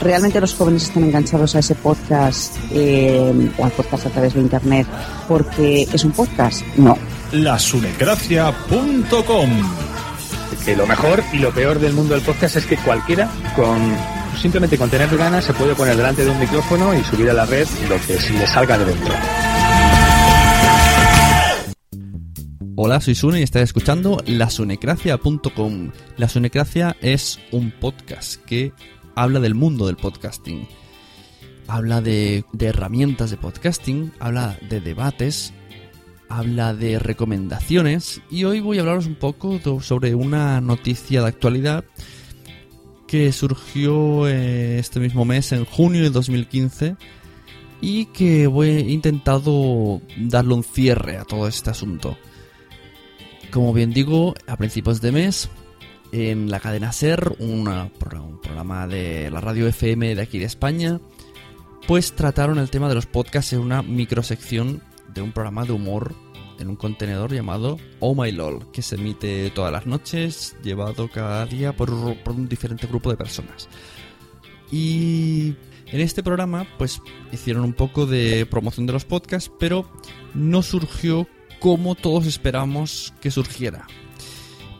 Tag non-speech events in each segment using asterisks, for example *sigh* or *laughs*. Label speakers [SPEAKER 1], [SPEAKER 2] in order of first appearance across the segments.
[SPEAKER 1] ¿Realmente los jóvenes están enganchados a ese podcast eh, o al podcast a través de Internet porque es un podcast? No.
[SPEAKER 2] lasunecracia.com
[SPEAKER 3] que lo mejor y lo peor del mundo del podcast es que cualquiera con simplemente con tener ganas se puede poner delante de un micrófono y subir a la red lo que se le salga de dentro.
[SPEAKER 4] Hola, soy Sune y estás escuchando lasunecracia.com. La Sunecracia es un podcast que habla del mundo del podcasting. Habla de, herramientas de podcasting, habla de debates, habla de recomendaciones y hoy voy a hablaros un poco sobre una noticia de actualidad que surgió eh, este mismo mes, en junio de 2015, y que he intentado darle un cierre a todo este asunto. Como bien digo, a principios de mes, en la cadena SER, un programa de la radio FM de aquí de España, pues trataron el tema de los podcasts en una microsección de un programa de humor en un contenedor llamado Oh My LOL, que se emite todas las noches, llevado cada día por, por un diferente grupo de personas. Y en este programa, pues hicieron un poco de promoción de los podcasts, pero no surgió como todos esperamos que surgiera.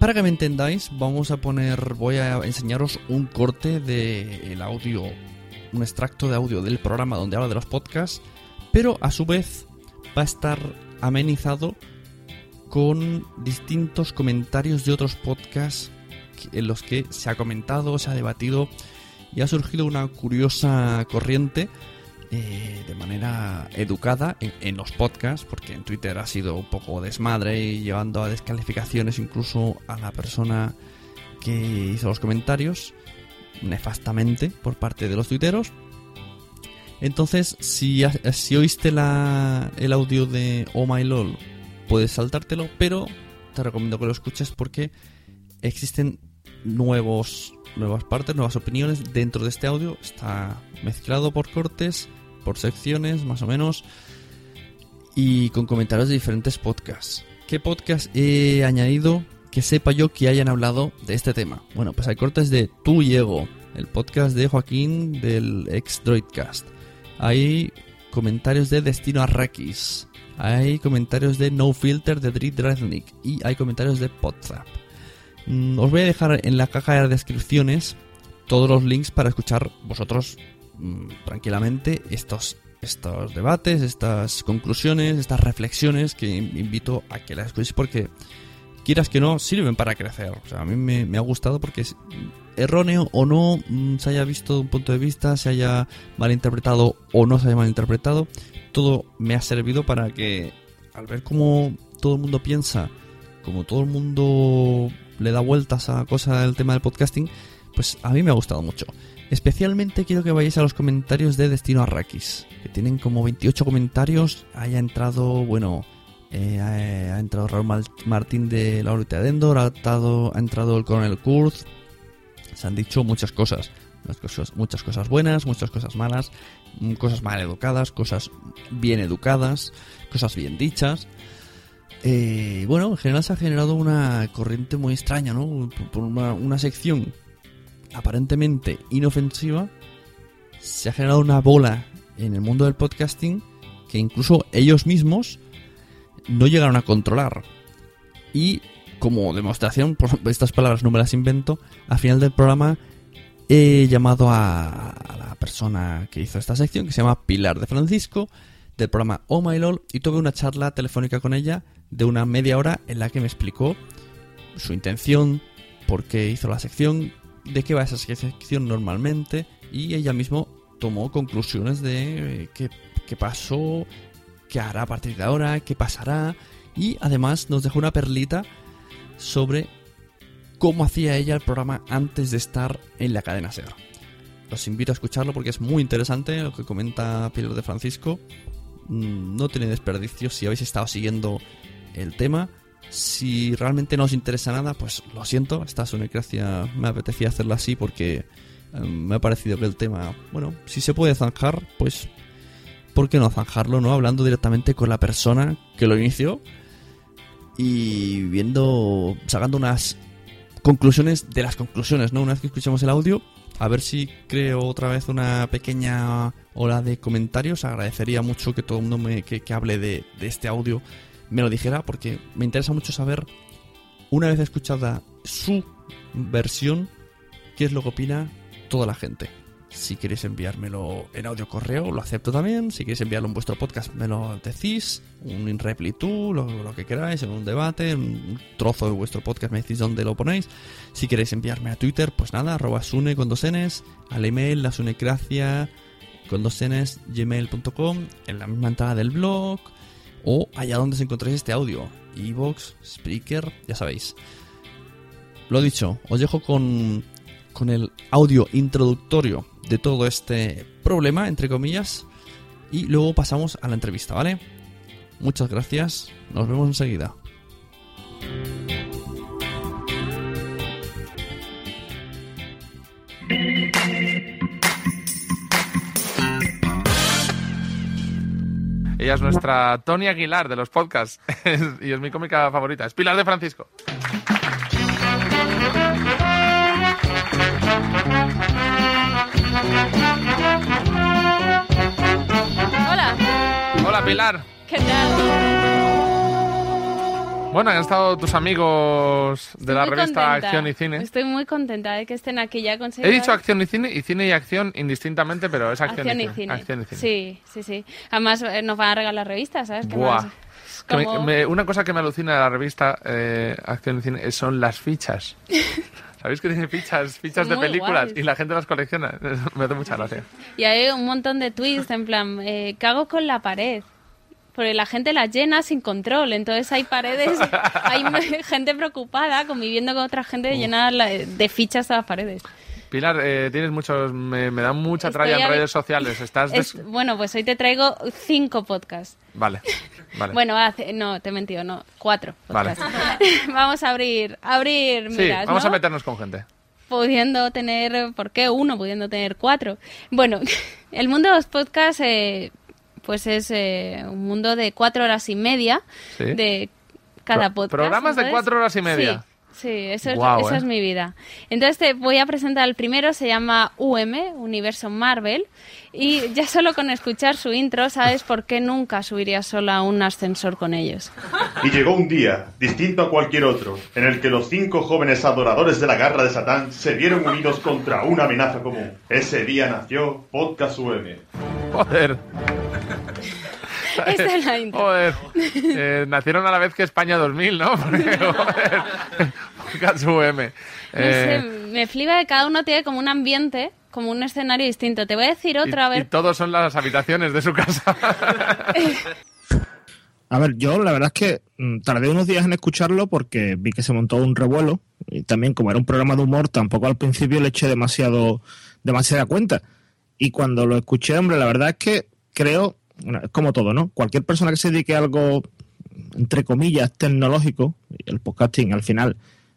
[SPEAKER 4] Para que me entendáis, vamos a poner, voy a enseñaros un corte del audio, un extracto de audio del programa donde habla de los podcasts, pero a su vez va a estar amenizado con distintos comentarios de otros podcasts en los que se ha comentado, se ha debatido y ha surgido una curiosa corriente eh, de manera educada en, los podcasts, porque en Twitter ha sido un poco desmadre y llevando a descalificaciones incluso a la persona que hizo los comentarios, nefastamente por parte de los tuiteros. Entonces, si, si oíste el audio de Oh My LOL, puedes saltártelo, pero te recomiendo que lo escuches porque existen nuevos, nuevas partes, nuevas opiniones dentro de este audio. Está mezclado por cortes, por secciones, más o menos, y con comentarios de diferentes podcasts. ¿Qué podcast he añadido que sepa yo que hayan hablado de este tema? Bueno, pues hay cortes de Tú y Ego, el podcast de Joaquín del ex Droidcast. Hay comentarios de Destino Arrakis. Hay comentarios de No Filter de Drit Dresnik. Y hay comentarios de Podzap. Mm, Os voy a dejar en la caja de descripciones todos los links para escuchar vosotros mm, tranquilamente estos, estos debates, estas conclusiones, estas reflexiones que in- invito a que las escuchéis porque quieras que no, sirven para crecer. O sea, a mí me, ha gustado porque es erróneo o no mm, se haya visto un punto de vista, se haya malinterpretado o no se haya malinterpretado, todo me ha servido para que al ver cómo todo el mundo piensa, como todo el mundo le da vueltas a cosa del tema del podcasting, pues a mí me ha gustado mucho. Especialmente quiero que vayáis a los comentarios de Destino Arrakis, que tienen como 28 comentarios. Haya entrado, bueno, eh, ha, entrado Raúl Martín de la órbita de Endor, ha entrado, el coronel Kurz. Se han dicho muchas cosas. Muchas cosas, buenas, muchas cosas malas, mm, cosas mal educadas, cosas bien educadas, cosas bien dichas. Eh, bueno, en general se ha generado una corriente muy extraña, ¿no? Por una, una sección aparentemente inofensiva, se ha generado una bola en el mundo del podcasting que incluso ellos mismos no llegaron a controlar. Y como demostración, por *laughs* estas palabras no me las invento, al final del programa he llamado a, la persona que hizo esta sección, que se llama Pilar de Francisco, del programa Oh My LOL, y tuve una charla telefónica con ella de una media hora en la que me explicó su intención, por qué hizo la sección, de qué va esa sección normalmente, y ella mismo tomó conclusiones de eh, qué, qué pasó, qué hará a partir de ahora, qué pasará, y además nos dejó una perlita sobre cómo hacía ella el programa antes de estar en la cadena SER. Os invito a escucharlo porque es muy interesante lo que comenta Pilar de Francisco. Mm, No tiene desperdicio si habéis estado siguiendo el tema. Si realmente no os interesa nada, pues lo siento, esta sonecracia me apetecía hacerla así porque eh, me ha parecido que el tema, bueno, si se puede zanjar, pues ¿por qué no zanjarlo, no? Hablando directamente con la persona que lo inició y viendo, sacando unas conclusiones de las conclusiones, ¿no? Una vez que escuchemos el audio, a ver si creo otra vez una pequeña ola de comentarios. Agradecería mucho que todo el mundo me, que, hable de este audio me lo dijera, porque me interesa mucho saber, una vez escuchada su versión, qué es lo que opina toda la gente. Si queréis enviármelo en audio correo, lo acepto también. Si queréis enviarlo en vuestro podcast, me lo decís. Un reply tú, lo, lo que queráis, en un debate, un trozo de vuestro podcast, me decís dónde lo ponéis. Si queréis enviarme a Twitter, pues nada, arroba sune con dos n's, al email, la sunecracia con dos n's, gmail.com, en la misma entrada del blog, o allá donde se encontréis este audio. Evox, Spreaker, ya sabéis. Lo dicho, os dejo con, con el audio introductorio de todo este problema, entre comillas, y luego pasamos a la entrevista, ¿vale? Muchas gracias, nos vemos enseguida.
[SPEAKER 5] Ella es nuestra Tony Aguilar de los podcasts *laughs* y es mi cómica favorita. Es Pilar de Francisco.
[SPEAKER 6] Hola,
[SPEAKER 5] Hola Pilar.
[SPEAKER 6] ¿qué tal?
[SPEAKER 5] Bueno, han estado tus amigos de
[SPEAKER 6] Estoy
[SPEAKER 5] la revista
[SPEAKER 6] contenta.
[SPEAKER 5] Acción y Cine.
[SPEAKER 6] Estoy muy contenta de que estén aquí ya
[SPEAKER 5] He dicho acción y cine y cine y acción indistintamente, pero es acción,
[SPEAKER 6] Acción
[SPEAKER 5] y, cine.
[SPEAKER 6] cine.
[SPEAKER 5] Acción y cine.
[SPEAKER 6] Sí, sí, sí. Además eh, nos van a regalar revistas, ¿sabes? ¿Qué
[SPEAKER 5] Buah.
[SPEAKER 6] más?
[SPEAKER 5] Que me-
[SPEAKER 6] como-
[SPEAKER 5] me- una cosa que me alucina de la revista eh, Acción y Cine son las fichas. *laughs* ¿Sabéis que tiene fichas, fichas de películas
[SPEAKER 6] guays.
[SPEAKER 5] y la gente las colecciona? *laughs* me hace mucha gracia.
[SPEAKER 6] Y hay un montón de tweets en plan, eh, ¿qué hago con la pared? Porque la gente la llena sin control, entonces hay paredes, *laughs* hay *laughs* gente preocupada conviviendo con otra gente llena la- de fichas a las paredes.
[SPEAKER 5] Pilar, eh, tienes muchos, me, me dan mucha
[SPEAKER 6] Estoy
[SPEAKER 5] tralla en redes sociales. Estás des-
[SPEAKER 6] Es- bueno, pues hoy te traigo cinco podcasts.
[SPEAKER 5] Vale, vale. *laughs*
[SPEAKER 6] Bueno, hace- no, te he mentido, no, cuatro
[SPEAKER 5] Vale.
[SPEAKER 6] podcasts. vamos a abrir, abrir
[SPEAKER 5] sí,
[SPEAKER 6] miras,
[SPEAKER 5] vamos
[SPEAKER 6] ¿no?
[SPEAKER 5] a meternos con gente.
[SPEAKER 6] pudiendo tener, ¿por qué uno? Pudiendo tener cuatro. Bueno, el mundo de los podcasts, eh, pues es eh, un mundo de cuatro horas y media
[SPEAKER 5] Sí.
[SPEAKER 6] de cada
[SPEAKER 5] Pro-
[SPEAKER 6] podcast.
[SPEAKER 5] programas de cuatro horas y media.
[SPEAKER 6] Sí. Sí, eso, es,
[SPEAKER 5] Guau,
[SPEAKER 6] esa
[SPEAKER 5] ¿eh?
[SPEAKER 6] es mi vida. Entonces te voy a presentar el primero, se llama UM, Universo Marvel, y ya solo con escuchar su intro sabes por qué nunca subiría sola a un ascensor con ellos.
[SPEAKER 7] Y llegó un día, distinto a cualquier otro, en el que los cinco jóvenes adoradores de la garra de Satán se vieron unidos contra una amenaza común. Ese día nació Podcast UM.
[SPEAKER 5] Joder. *laughs*
[SPEAKER 6] Esta es la intro.
[SPEAKER 5] Joder. Eh, nacieron a la vez que España 2000, ¿no? *laughs* Porque, joder. *laughs*
[SPEAKER 6] No
[SPEAKER 5] Eh,
[SPEAKER 6] sé, me flipa que cada uno tiene como un ambiente, como un escenario distinto. Te voy a decir otra
[SPEAKER 5] y
[SPEAKER 6] vez.
[SPEAKER 5] todos son las habitaciones de su casa.
[SPEAKER 8] A ver, yo la verdad es que mm, tardé unos días en escucharlo porque vi que se montó un revuelo y también como era un programa de humor, tampoco al principio le eché demasiado demasiada cuenta. Y cuando lo escuché, hombre, la verdad es que creo, como todo, ¿no? Cualquier persona que se dedique a algo, entre comillas, tecnológico, el podcasting al final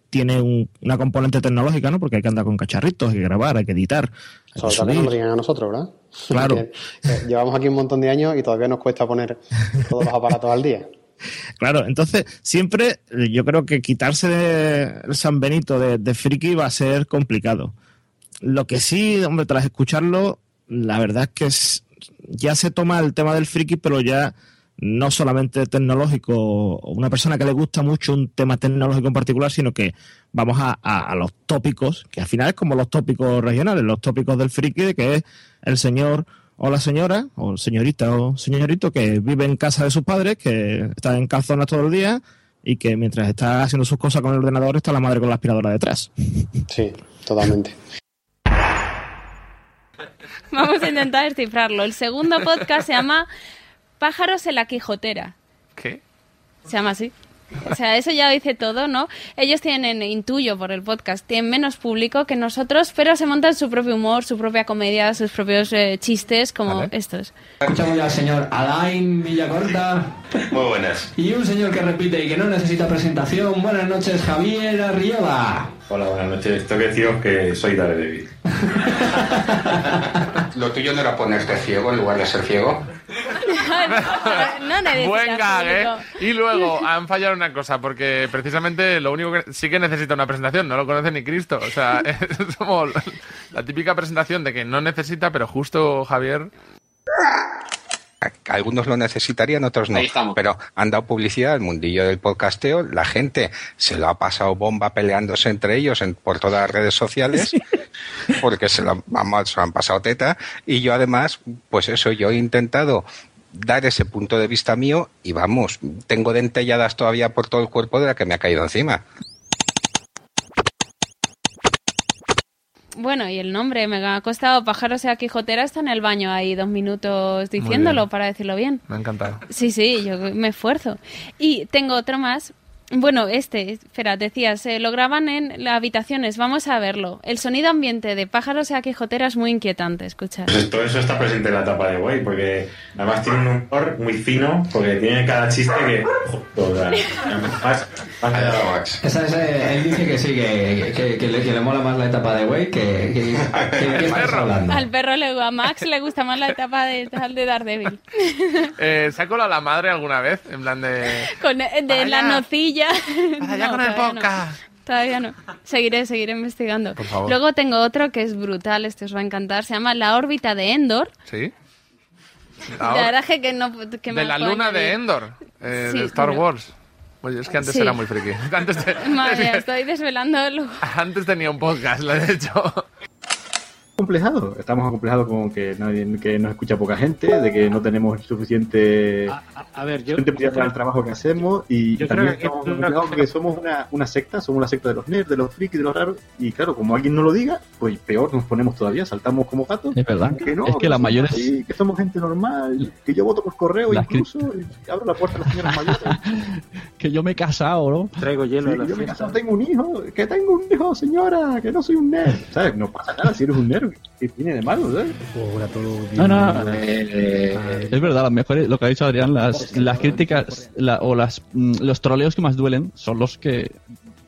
[SPEAKER 8] tiene un- una componente tecnológica, ¿no? Porque hay que andar con cacharritos, hay que grabar, hay que editar, hay que
[SPEAKER 9] nos
[SPEAKER 8] subir.
[SPEAKER 9] digan a nosotros, ¿verdad? *laughs*
[SPEAKER 8] Claro. *laughs*
[SPEAKER 9] Porque, eh, llevamos aquí un montón de años y todavía nos cuesta poner todos los aparatos al día. *laughs*
[SPEAKER 8] Claro, entonces siempre yo creo que quitarse de el San Benito de, de friki va a ser complicado. Lo que sí, hombre, tras escucharlo, la verdad es que es- ya se toma el tema del friki, pero ya no solamente tecnológico una persona que le gusta mucho un tema tecnológico en particular, sino que vamos a, los tópicos, que al final es como los tópicos regionales, los tópicos del friki, que es el señor o la señora, o señorita o señorito, que vive en casa de sus padres, que está en calzonas todo el día y que mientras está haciendo sus cosas con el ordenador está la madre con la aspiradora detrás.
[SPEAKER 9] Sí, totalmente. *laughs*
[SPEAKER 6] Vamos a intentar descifrarlo. El segundo podcast se llama Pájaros en la Quijotera.
[SPEAKER 5] ¿Qué?
[SPEAKER 6] Se llama así. O sea, eso ya dice todo, ¿no? Ellos tienen, intuyo por el podcast, tienen menos público que nosotros, pero se montan su propio humor, su propia comedia, sus propios eh, chistes, como estos.
[SPEAKER 10] Escuchamos ya al señor Alain Villacorta
[SPEAKER 7] Muy buenas.
[SPEAKER 10] y un señor que repite y que no necesita presentación. Buenas noches, Javier Arriola.
[SPEAKER 7] Hola, buenas noches. Tengo que deciros que soy Daredevil.
[SPEAKER 11] Lo tuyo no era ponerte ciego en lugar de ser ciego.
[SPEAKER 6] no necesitas
[SPEAKER 5] Buen gag, ¿eh? Y luego han fallado una cosa, porque precisamente lo único que sí que necesita una presentación, no lo conoce ni Cristo. O sea, es como la típica presentación de que no necesita, pero justo Javier.
[SPEAKER 11] Algunos lo necesitarían, otros no. Pero han dado publicidad al mundillo del podcasteo. La gente se lo ha pasado bomba peleándose entre ellos en- por todas las redes sociales. *laughs* Porque se lo, vamos, se lo han pasado teta. Y yo además, pues eso, yo he intentado dar ese punto de vista mío y vamos, tengo dentelladas todavía por todo el cuerpo de la que me ha caído encima.
[SPEAKER 6] Bueno, y el nombre me ha costado Pájaros la Quijotera, está en el baño ahí dos minutos diciéndolo para decirlo bien.
[SPEAKER 5] Me ha encantado.
[SPEAKER 6] Sí, sí, yo me esfuerzo. Y tengo otro más. Bueno, este, espera, decías, eh, lo graban en las habitaciones, vamos a verlo. El sonido ambiente de pájaros y quijotera es muy inquietante, escuchar.
[SPEAKER 7] Pues todo eso está presente en la etapa de Way, porque además tiene un humor muy fino, porque tiene cada chiste que. Joder, más- más-
[SPEAKER 10] Esa es, eh, él dice que sí, que, que, que le, que le mola más la etapa de Way que, que, que, que estás hablando.
[SPEAKER 6] Al perro, le, a Max le gusta más la etapa de, de Daredevil.
[SPEAKER 5] Eh, ¿Se ha colado la madre alguna vez? En plan de.
[SPEAKER 6] Con, eh, de la nocilla.
[SPEAKER 5] Allá *laughs* con el
[SPEAKER 6] todavía no.
[SPEAKER 5] podcast.
[SPEAKER 6] Todavía no. Seguiré, seguiré investigando.
[SPEAKER 5] Por favor.
[SPEAKER 6] Luego tengo otro que es brutal, este os va a encantar. Se llama La órbita de Endor.
[SPEAKER 5] ¿Sí?
[SPEAKER 6] La verdad es que no. Que
[SPEAKER 5] de
[SPEAKER 6] me
[SPEAKER 5] la
[SPEAKER 6] puedo
[SPEAKER 5] luna de
[SPEAKER 6] añadir.
[SPEAKER 5] Endor, eh,
[SPEAKER 6] Sí,
[SPEAKER 5] de Star
[SPEAKER 6] pero-
[SPEAKER 5] Wars. Oye, es que antes
[SPEAKER 6] Sí.
[SPEAKER 5] era muy friki. *laughs* Antes, te-
[SPEAKER 6] Madre *laughs* estoy desvelando.
[SPEAKER 5] antes tenía un podcast, lo he hecho.
[SPEAKER 12] Acomplejados. Estamos acomplejados con que nadie que nos escucha poca gente, de que no tenemos suficiente,
[SPEAKER 13] A, a ver, yo,
[SPEAKER 12] suficiente prioridad
[SPEAKER 13] yo
[SPEAKER 12] para el trabajo que hacemos y
[SPEAKER 13] yo
[SPEAKER 12] también
[SPEAKER 13] creo que
[SPEAKER 12] estamos
[SPEAKER 13] es
[SPEAKER 12] acomplejados
[SPEAKER 13] una-
[SPEAKER 12] porque somos una, una secta, somos una secta de los nerds, de los frikis, de los raros y claro, como alguien no lo diga, pues peor nos ponemos todavía, saltamos como gatos.
[SPEAKER 4] Es verdad.
[SPEAKER 12] Que no,
[SPEAKER 4] Es que
[SPEAKER 12] no
[SPEAKER 4] las
[SPEAKER 12] somos
[SPEAKER 4] mayores-
[SPEAKER 12] así, que somos gente normal, que yo voto por correo
[SPEAKER 4] Las
[SPEAKER 12] incluso, y abro la puerta a las señoras mayores. *laughs*
[SPEAKER 4] Que yo me he casado, ¿no?
[SPEAKER 13] traigo hielo
[SPEAKER 12] Sí,
[SPEAKER 13] a la
[SPEAKER 12] yo me he casado, tengo un hijo, que tengo un hijo, señora, que no soy un nerd. ¿Sabes? No pasa nada si eres un nerd. ¿Qué tiene de malo, ¿sabes?
[SPEAKER 4] No, no, eh, es verdad, las mejores, lo que ha dicho Adrián, las, las críticas la- o las, mm, los troleos que más duelen son los que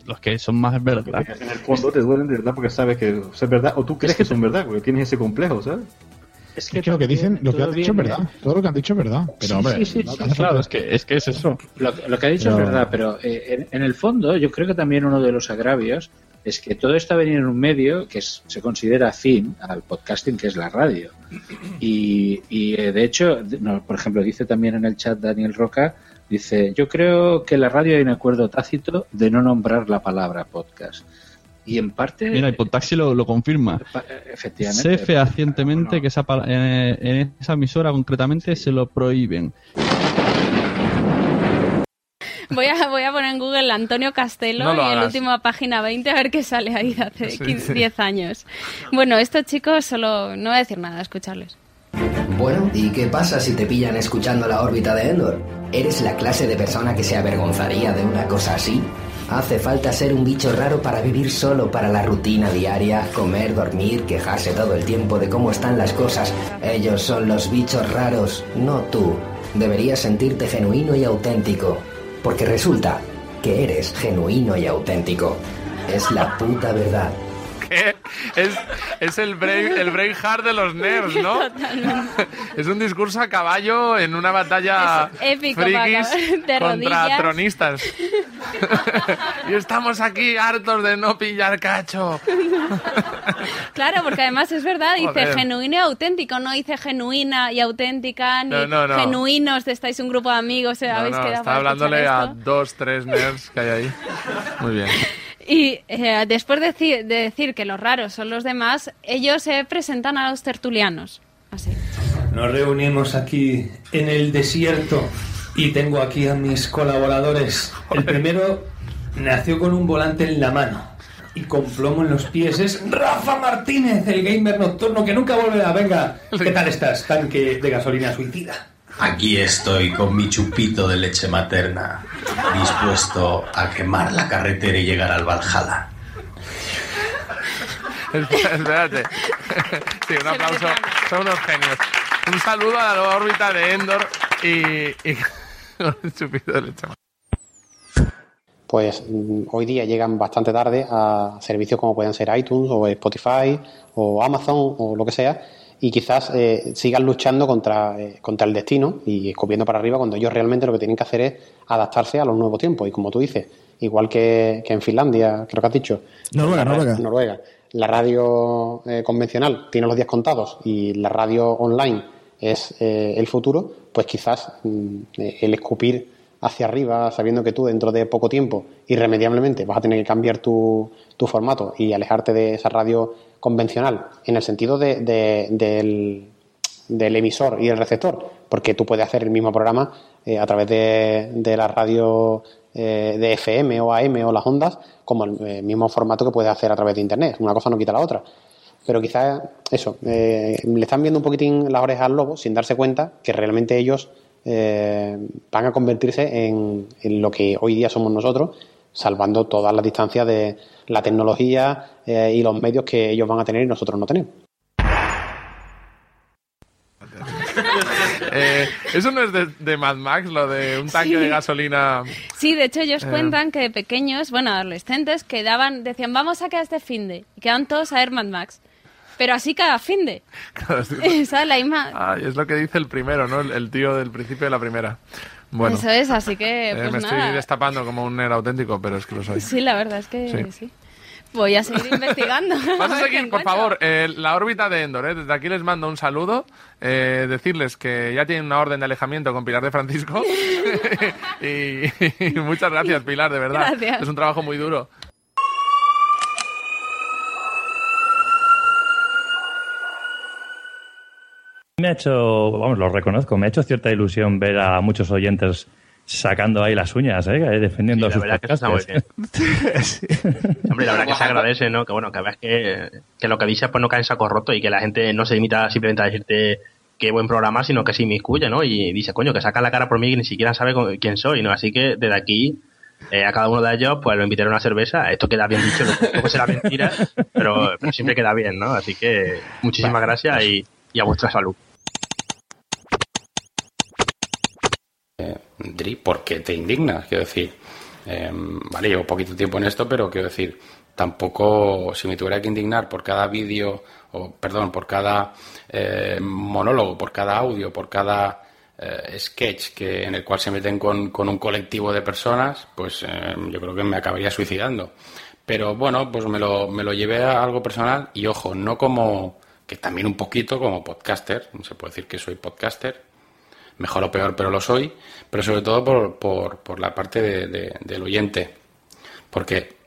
[SPEAKER 4] los que son más verdad.
[SPEAKER 12] En el fondo te duelen de verdad porque sabes que es verdad, o tú crees que son verdad, porque tienes ese complejo, ¿sabes?
[SPEAKER 13] Es
[SPEAKER 14] Es que lo que dicen, lo que han dicho es verdad. Todo lo que han dicho es verdad. Pero,
[SPEAKER 13] Sí,
[SPEAKER 14] hombre,
[SPEAKER 13] sí, sí,
[SPEAKER 14] no
[SPEAKER 13] sí, claro,
[SPEAKER 4] es que es que es eso.
[SPEAKER 13] Lo, lo que ha dicho
[SPEAKER 14] Pero-
[SPEAKER 13] es verdad, pero eh, en, en el fondo yo creo que también uno de los agravios es que todo esto ha venido en un medio que es- se considera afín al podcasting, que es la radio. Y, y, eh, de hecho, no, por ejemplo, dice también en el chat Daniel Roca, dice, yo creo que en la radio hay un acuerdo tácito de no nombrar la palabra podcast. Y en parte,
[SPEAKER 4] Mira, y Podtaxi lo, lo confirma.
[SPEAKER 13] efectivamente,
[SPEAKER 4] Sé fehacientemente que esa, en, en esa emisora concretamente se lo prohíben.
[SPEAKER 6] Voy a, voy a poner en Google Antonio Castelo
[SPEAKER 4] No
[SPEAKER 6] y el último página 20 a ver qué sale ahí de hace
[SPEAKER 4] Sí,
[SPEAKER 6] 15
[SPEAKER 4] sí.
[SPEAKER 6] 10 años. Bueno, estos chicos solo... No voy a decir nada, escucharles.
[SPEAKER 15] Bueno, ¿y qué pasa si te pillan escuchando la órbita de Endor? ¿Eres la clase de persona que se avergonzaría de una cosa así? Hace falta ser un bicho raro para vivir solo para la rutina diaria, comer, dormir, quejarse todo el tiempo de cómo están las cosas. Ellos son los bichos raros, no tú. Deberías sentirte genuino y auténtico, porque resulta que eres genuino y auténtico. Es la puta verdad. *laughs*
[SPEAKER 5] Es, es el, brain, el Braveheart de los nerds, ¿no?
[SPEAKER 6] Totalmente.
[SPEAKER 5] Es un discurso a caballo en una batalla
[SPEAKER 6] épico
[SPEAKER 5] frikis
[SPEAKER 6] de
[SPEAKER 5] contra
[SPEAKER 6] rodillas.
[SPEAKER 5] tronistas. *laughs* y estamos aquí hartos de no pillar cacho.
[SPEAKER 6] Claro, porque además es verdad, dice
[SPEAKER 5] Joder.
[SPEAKER 6] genuino y auténtico, no dice genuina y auténtica, ni
[SPEAKER 5] No, no, no.
[SPEAKER 6] genuinos, estáis un grupo de amigos, eh, habéis quedado
[SPEAKER 5] está hablándole a dos, tres nerds que hay ahí. Muy bien. *laughs*
[SPEAKER 6] Y eh, después de, deci- de decir que los raros son los demás, ellos se presentan a los tertulianos. Así.
[SPEAKER 16] Nos reunimos aquí en el desierto y tengo aquí a mis colaboradores. El primero nació con un volante en la mano y con plomo en los pies. Es Rafa Martínez, el gamer nocturno que nunca volverá. Venga, ¿qué tal estás, tanque de gasolina suicida?
[SPEAKER 17] Aquí estoy con mi chupito de leche materna, dispuesto a quemar la carretera y llegar al Valhalla. *laughs*
[SPEAKER 5] Espérate. Sí, un aplauso. Son unos genios. Un saludo a la órbita de Endor y, y *laughs* con el chupito de leche.
[SPEAKER 9] pues mm, hoy día llegan bastante tarde a servicios como pueden ser iTunes o Spotify o Amazon o lo que sea y quizás eh, sigan luchando contra, eh, contra el destino y escupiendo para arriba cuando ellos realmente lo que tienen que hacer es adaptarse a los nuevos tiempos y como tú dices, igual que, que en Finlandia, creo que has dicho.
[SPEAKER 8] Noruega,
[SPEAKER 9] la
[SPEAKER 8] Noruega.
[SPEAKER 9] Noruega. La radio eh, convencional tiene los días contados y la radio online es eh, el futuro, pues quizás mm, el escupir hacia arriba, sabiendo que tú dentro de poco tiempo, irremediablemente, vas a tener que cambiar tu, tu formato y alejarte de esa radio convencional, en el sentido de, de- del, del emisor y el receptor, porque tú puedes hacer el mismo programa eh, a través de, de la radio eh, de FM o AM o las ondas, como el eh, mismo formato que puedes hacer a través de Internet. Una cosa no quita la otra. Pero quizás eso, eh, le están viendo un poquitín las orejas al lobo sin darse cuenta que realmente ellos van a convertirse en, en lo que hoy día somos nosotros, salvando todas las distancias de la tecnología eh, y los medios que ellos van a tener y nosotros no tenemos.
[SPEAKER 5] Eh, eso no es de, de Mad Max, lo de un tanque
[SPEAKER 6] Sí.
[SPEAKER 5] de gasolina.
[SPEAKER 6] Sí, de hecho ellos
[SPEAKER 5] Eh.
[SPEAKER 6] cuentan que de pequeños, bueno, adolescentes, quedaban, decían, vamos a quedar este finde. Y quedaban todos a ver Mad Max. Pero así cada finde.
[SPEAKER 5] Claro, sí. *laughs*
[SPEAKER 6] ¿Sabes? La misma...
[SPEAKER 5] Ay, es lo que dice el primero, ¿no? El, el tío del principio de la primera. Bueno,
[SPEAKER 6] Eso es, así que,
[SPEAKER 5] eh,
[SPEAKER 6] pues
[SPEAKER 5] me
[SPEAKER 6] nada.
[SPEAKER 5] estoy destapando como un nerd auténtico, pero es que lo soy.
[SPEAKER 6] Sí, la verdad es que
[SPEAKER 5] Sí.
[SPEAKER 6] sí. Voy a seguir investigando.
[SPEAKER 5] Vas *laughs* a seguir, por favor, eh, la órbita de Endor. eh. Desde aquí les mando un saludo. eh, decirles que ya tienen una orden de alejamiento con Pilar de Francisco. *laughs* y, *laughs* y muchas gracias, Pilar, de verdad.
[SPEAKER 6] Gracias.
[SPEAKER 5] Es un trabajo muy duro.
[SPEAKER 18] Me ha hecho, vamos, lo reconozco, me ha hecho cierta ilusión ver a muchos oyentes sacando ahí las uñas, ¿eh? defendiendo
[SPEAKER 19] Sí,
[SPEAKER 18] sus
[SPEAKER 19] la verdad que eso está muy
[SPEAKER 18] podcastes. *laughs*
[SPEAKER 19] Hombre, la verdad que se agradece, ¿no? Que bueno, que ves que, que lo que dices pues no cae en saco roto y que la gente no se limita simplemente a decirte qué buen programa, sino que se inmiscuye, ¿no? Y dice, coño, que saca la cara por mí y ni siquiera sabe quién soy, ¿no? Así que desde aquí, eh, a cada uno de ellos, pues lo invitaré a una cerveza. Esto queda bien dicho, no que será mentira, pero, pero siempre queda bien, ¿no? Así que muchísimas gracias y, y a vuestra salud.
[SPEAKER 20] Dri, ¿por qué te indignas? Quiero decir, eh, vale, llevo poquito tiempo en esto, pero quiero decir, tampoco, si me tuviera que indignar por cada vídeo, o perdón, por cada eh, monólogo, por cada audio, por cada eh, sketch que, en el cual se meten con, un colectivo de personas, pues eh, yo creo que me acabaría suicidando. Pero bueno, pues me lo, me lo llevé a algo personal y ojo, no como, que también un poquito como podcaster, se puede decir que soy podcaster, mejor o peor, pero lo soy, pero sobre todo por, por, por la parte de- de- del oyente. Porque,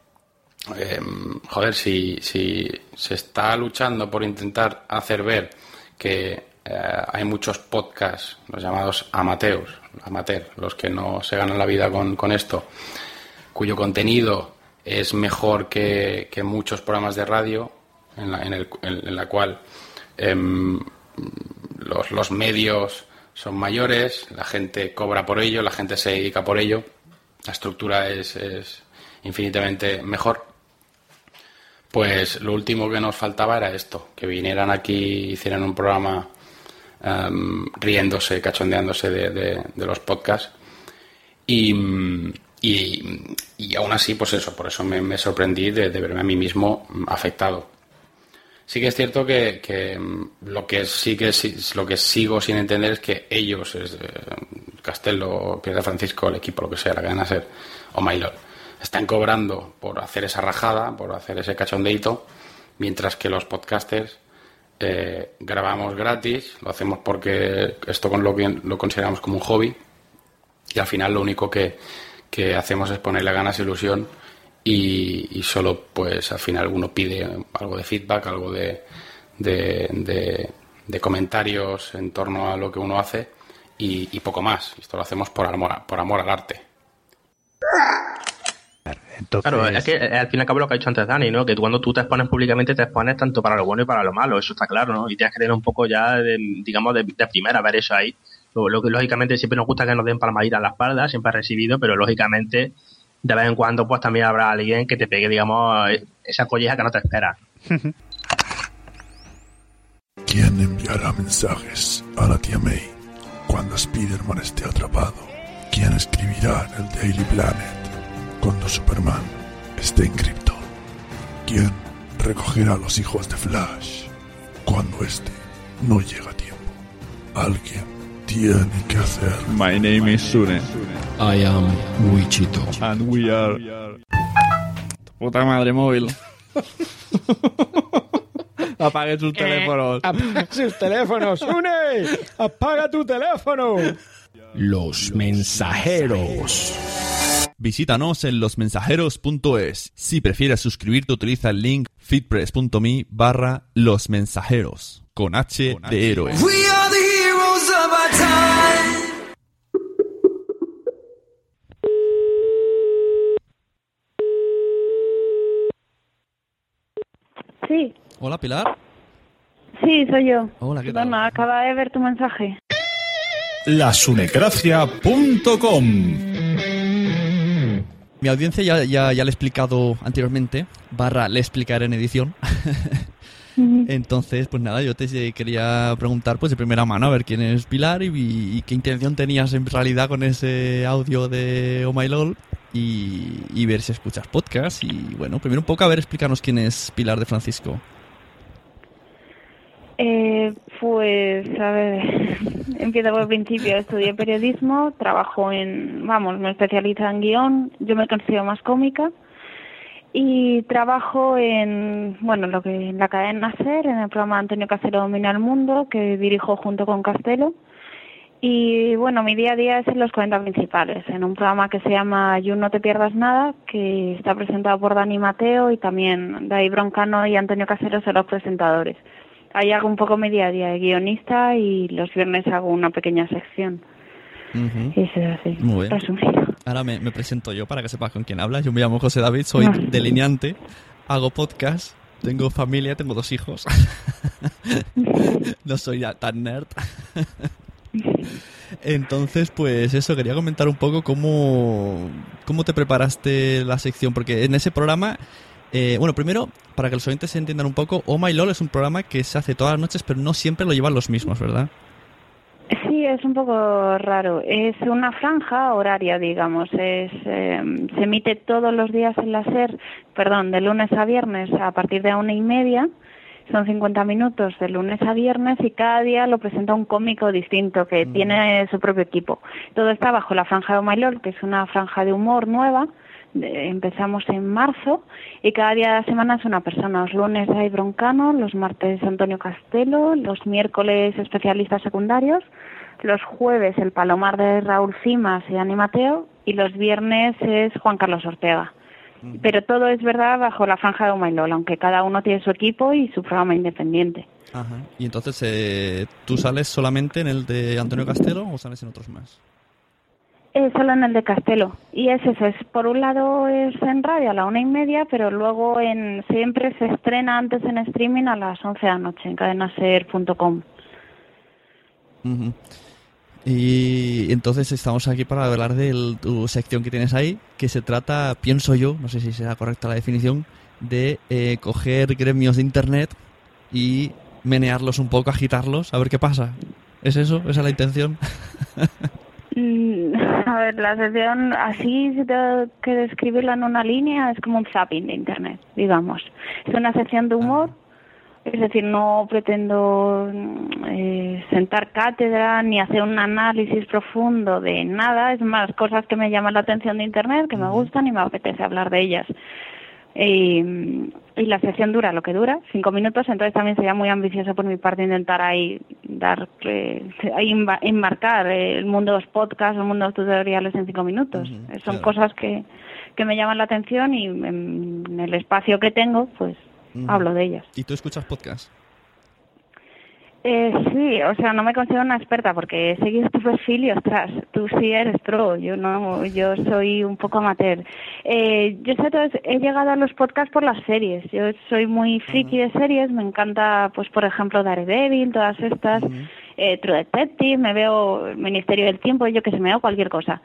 [SPEAKER 20] eh, joder, si, si se está luchando por intentar hacer ver que eh, hay muchos podcasts, los llamados amateurs, amateur, los que no se ganan la vida con, con esto, cuyo contenido es mejor que, que muchos programas de radio, en la, en el- en- en la cual em, los, los medios son mayores, la gente cobra por ello, la gente se dedica por ello, la estructura es, es infinitamente mejor. Pues lo último que nos faltaba era esto, que vinieran aquí, hicieran un programa em, riéndose, cachondeándose de, de- los podcasts. Y, y, aún así, pues eso, por eso me, sorprendí de, de verme a mí mismo afectado. Sí que es cierto que, mm, lo que sí que lo que sigo sin entender es que ellos, eh, Castelo, Pierre Francisco, el equipo, lo que sea, la cadena ser, o Mailor, están cobrando por hacer esa rajada, por hacer ese cachondeito, mientras que los podcasters eh, grabamos gratis, lo hacemos porque esto con lo que lo consideramos como un hobby y al final lo único que, que hacemos es ponerle ganas e ilusión y, y solo pues al final uno pide algo de feedback, algo de, de, de- de comentarios en torno a lo que uno hace y, y poco más. Esto lo hacemos por amor, por amor al arte.
[SPEAKER 19] Claro, es que eh, al fin y al cabo lo que ha dicho antes Dani, ¿no? Que cuando tú te expones públicamente te expones tanto para lo bueno y para lo malo, eso está claro, ¿no? Y tienes que tener un poco ya, de, digamos, de, de primera ver eso ahí. Lo, lo que lógicamente siempre nos gusta que nos den palmadita a la espalda, siempre ha recibido, pero lógicamente de vez en cuando pues también habrá alguien que te pegue, digamos, esa colleja que no te espera. *laughs*
[SPEAKER 21] ¿Quién enviará mensajes a la tía May cuando Spider-Man esté atrapado? ¿Quién escribirá en el Daily Planet cuando Superman esté en Krypton? ¿Quién recogerá a los hijos de Flash cuando este no llega a tiempo? Alguien tiene que hacer.
[SPEAKER 22] My name is Sune.
[SPEAKER 21] I am Wichito.
[SPEAKER 22] And we are. Puta madre móvil. *laughs* Apague *laughs* sus teléfonos.
[SPEAKER 23] Apaga sus teléfonos, ¡Une! ¡Apaga tu teléfono!
[SPEAKER 4] Los mensajeros. Visítanos en losmensajeros.es. Si prefieres suscribirte, utiliza el link fitpress.me barra los mensajeros. Con H de héroe.
[SPEAKER 24] Sí,
[SPEAKER 4] Hola, Pilar.
[SPEAKER 24] sí, soy yo.
[SPEAKER 4] Hola, ¿qué tal?
[SPEAKER 24] Acaba de ver tu mensaje.
[SPEAKER 2] lasunecracia.com
[SPEAKER 4] Mi audiencia ya, ya, ya le he explicado anteriormente, barra le explicaré en edición. *laughs* Entonces, pues nada, yo te quería preguntar pues de primera mano a ver quién es Pilar y, y qué intención tenías en realidad con ese audio de Oh My LOL y, y ver si escuchas podcast. Y bueno, primero un poco a ver, explícanos quién es Pilar de Francisco.
[SPEAKER 24] Eh, pues, a ver, *laughs* empiezo por el principio. Estudié periodismo, trabajo en, vamos, me especializo en guion, yo me considero más cómica. Y trabajo en, bueno, lo que en la cadena SER, en el programa Antonio Casero Domina el Mundo, que dirijo junto con Castelo. Y bueno, mi día a día es en los 40 principales, en un programa que se llama You No Te Pierdas Nada, que está presentado por Dani Mateo y también David Broncano y Antonio Casero son los presentadores. ahí hago un poco mi día a día de guionista y los viernes hago una pequeña sección.
[SPEAKER 4] Ujú.
[SPEAKER 24] Eso es así.
[SPEAKER 4] Muy bien.
[SPEAKER 24] Resumido.
[SPEAKER 4] Ahora me, me presento yo para que sepas con quién hablas. Yo me llamo José David, soy delineante, hago podcast, tengo familia, tengo dos hijos. *laughs* no soy ya tan nerd. Entonces, pues eso, quería comentar un poco cómo, cómo te preparaste la sección, porque en ese programa, eh, bueno, primero, para que los oyentes se entiendan un poco, Oh My LOL es un programa que se hace todas las noches, pero no siempre lo llevan los mismos, ¿verdad?
[SPEAKER 24] Es un poco raro. Es una franja horaria, digamos. Es, eh, se emite todos los días en la SER, perdón, de lunes a viernes a partir de una y media. Son 50 minutos de lunes a viernes y cada día lo presenta un cómico distinto que tiene su propio equipo. Todo está bajo la franja de My Lord, que es una franja de humor nueva. Empezamos en marzo y cada día de la semana es una persona. Los lunes hay Broncano, los martes Antonio Castelo, los miércoles especialistas secundarios, los jueves el Palomar de Raúl Cimas y Ani Mateo y los viernes es Juan Carlos Ortega. Pero todo es verdad bajo la franja de Lol, aunque cada uno tiene su equipo y su programa independiente.
[SPEAKER 4] Ajá. Y entonces, eh, ¿tú sales solamente en el de Antonio Castelo o sales en otros más?
[SPEAKER 24] Eh, solo en el de Castelo. Y es eso, es por un lado es en radio a la una y media, pero luego en siempre se estrena antes en streaming a las 11 de la noche en cadenaser.com.
[SPEAKER 4] Ujú. Y entonces estamos aquí para hablar de tu sección que tienes ahí, que se trata, pienso yo, no sé si será correcta la definición, de eh, coger gremios de internet y menearlos un poco, agitarlos, a ver qué pasa. ¿Es eso? ¿Esa es la intención? *laughs*
[SPEAKER 24] Mm, A ver, la sección, así si tengo que describirla en una línea, es como un zapping de Internet, digamos. Es una sección de humor, es decir, no pretendo eh, sentar cátedra ni hacer un análisis profundo de nada, es más, cosas que me llaman la atención de Internet, que me gustan y me apetece hablar de ellas. Y, y la sección dura lo que dura, cinco minutos, entonces también sería muy ambicioso por mi parte intentar ahí dar, eh, enmarcar el mundo de los podcasts, el mundo de los tutoriales en cinco minutos. Eh, Son
[SPEAKER 4] claro.
[SPEAKER 24] cosas que, que me llaman la atención y en, en el espacio que tengo, pues Hablo de ellas.
[SPEAKER 4] ¿Y tú escuchas podcast?
[SPEAKER 24] Eh, sí, o sea, no me considero una experta porque he seguido tu perfil y ostras, tú sí eres pro, yo no, yo soy un poco amateur. Eh, yo sé, todo, he llegado a los podcasts por las series, yo soy muy friki de series, me encanta, pues por ejemplo, Daredevil, todas estas, eh, True Detective, me veo el Ministerio del Tiempo, yo que se me veo cualquier cosa.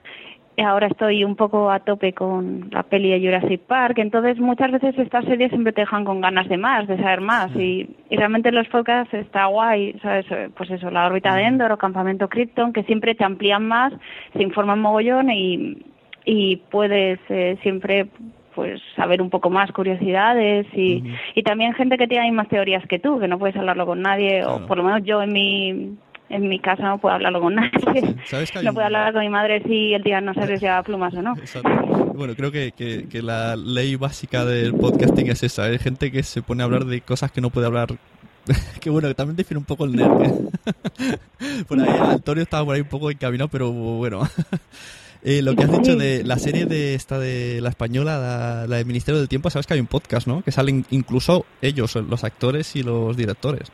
[SPEAKER 24] Ahora estoy un poco a tope con la peli de Jurassic Park, entonces muchas veces estas series siempre te dejan con ganas de más, de saber más, y, y realmente los podcasts está guay, ¿sabes? Eh, Pues eso, la órbita de Endor o Campamento Krypton, que siempre te amplían más, se informan mogollón y, y puedes eh, siempre pues saber un poco más curiosidades y, y también gente que tiene más teorías que tú, que no puedes hablarlo con nadie, o por lo menos yo en mi en mi casa no puedo hablarlo con nadie. *laughs*
[SPEAKER 4] ¿Sabes que
[SPEAKER 24] No
[SPEAKER 4] un-
[SPEAKER 24] puedo hablar con mi madre si el día no sabes si lleva plumas o no. *laughs*
[SPEAKER 4] Bueno, creo que, que- que la ley básica del podcasting es esa. Hay gente que se pone a hablar de cosas que no puede hablar. *laughs* que bueno, que también define un poco el nerd. ¿eh? por ahí Antonio estaba por ahí un poco encaminado, pero bueno. Eh, lo que has dicho de la serie de esta de la española, la, la del Ministerio del Tiempo, sabes que hay un podcast, ¿no? Que salen incluso ellos, los actores y los directores.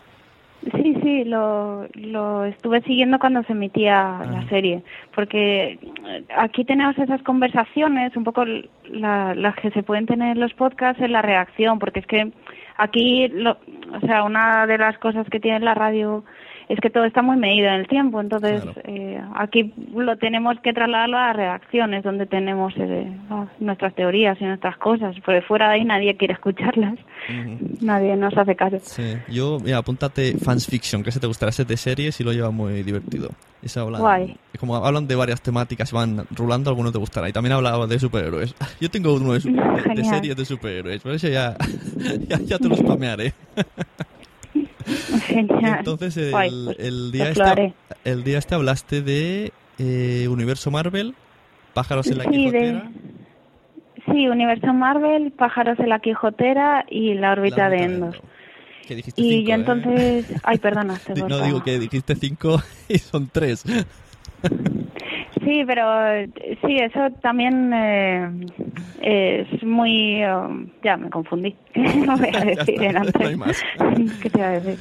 [SPEAKER 24] Sí, lo, lo estuve siguiendo cuando se emitía la serie, porque eh, aquí tenemos esas conversaciones, un poco la- las que se pueden tener en los podcasts en la reacción, porque es que aquí, lo, o sea, una de las cosas que tiene la radio es que todo está muy medido en el tiempo, entonces eh, aquí lo tenemos que trasladarlo a las reacciones, donde tenemos eh, nuestras teorías y nuestras cosas, porque fuera de ahí nadie quiere escucharlas, nadie nos hace caso.
[SPEAKER 4] Sí, yo, mira, apúntate Fans Fiction, que se te gustará ese de series y lo lleva muy divertido.
[SPEAKER 24] Guay.
[SPEAKER 4] como hablan de varias temáticas y van rulando, algunos te gustará. Y también hablaba de superhéroes. *laughs* Yo tengo uno de, *laughs* series de superhéroes, por eso ya, *laughs* ya, ya te lo spamearé.
[SPEAKER 24] Genial.
[SPEAKER 4] Entonces, el,
[SPEAKER 24] Guay, pues,
[SPEAKER 4] el día
[SPEAKER 24] pues
[SPEAKER 4] este, el día este hablaste de eh, Universo Marvel, Pájaros en la
[SPEAKER 24] Sí,
[SPEAKER 4] Quijotera.
[SPEAKER 24] de, sí, Universo Marvel, Pájaros en la Quijotera y La órbita de Endor.
[SPEAKER 4] Que dijiste
[SPEAKER 24] Y
[SPEAKER 4] cinco,
[SPEAKER 24] yo
[SPEAKER 4] ¿eh?
[SPEAKER 24] entonces... Ay, perdona, *laughs* te
[SPEAKER 4] No digo que dijiste cinco *laughs* y son tres. *laughs*
[SPEAKER 24] Sí, pero eh, sí, eso también eh, es muy... um, ya me confundí. *laughs* no voy a *laughs* decir en antes.
[SPEAKER 4] No. *laughs*
[SPEAKER 24] ¿Qué te iba a decir?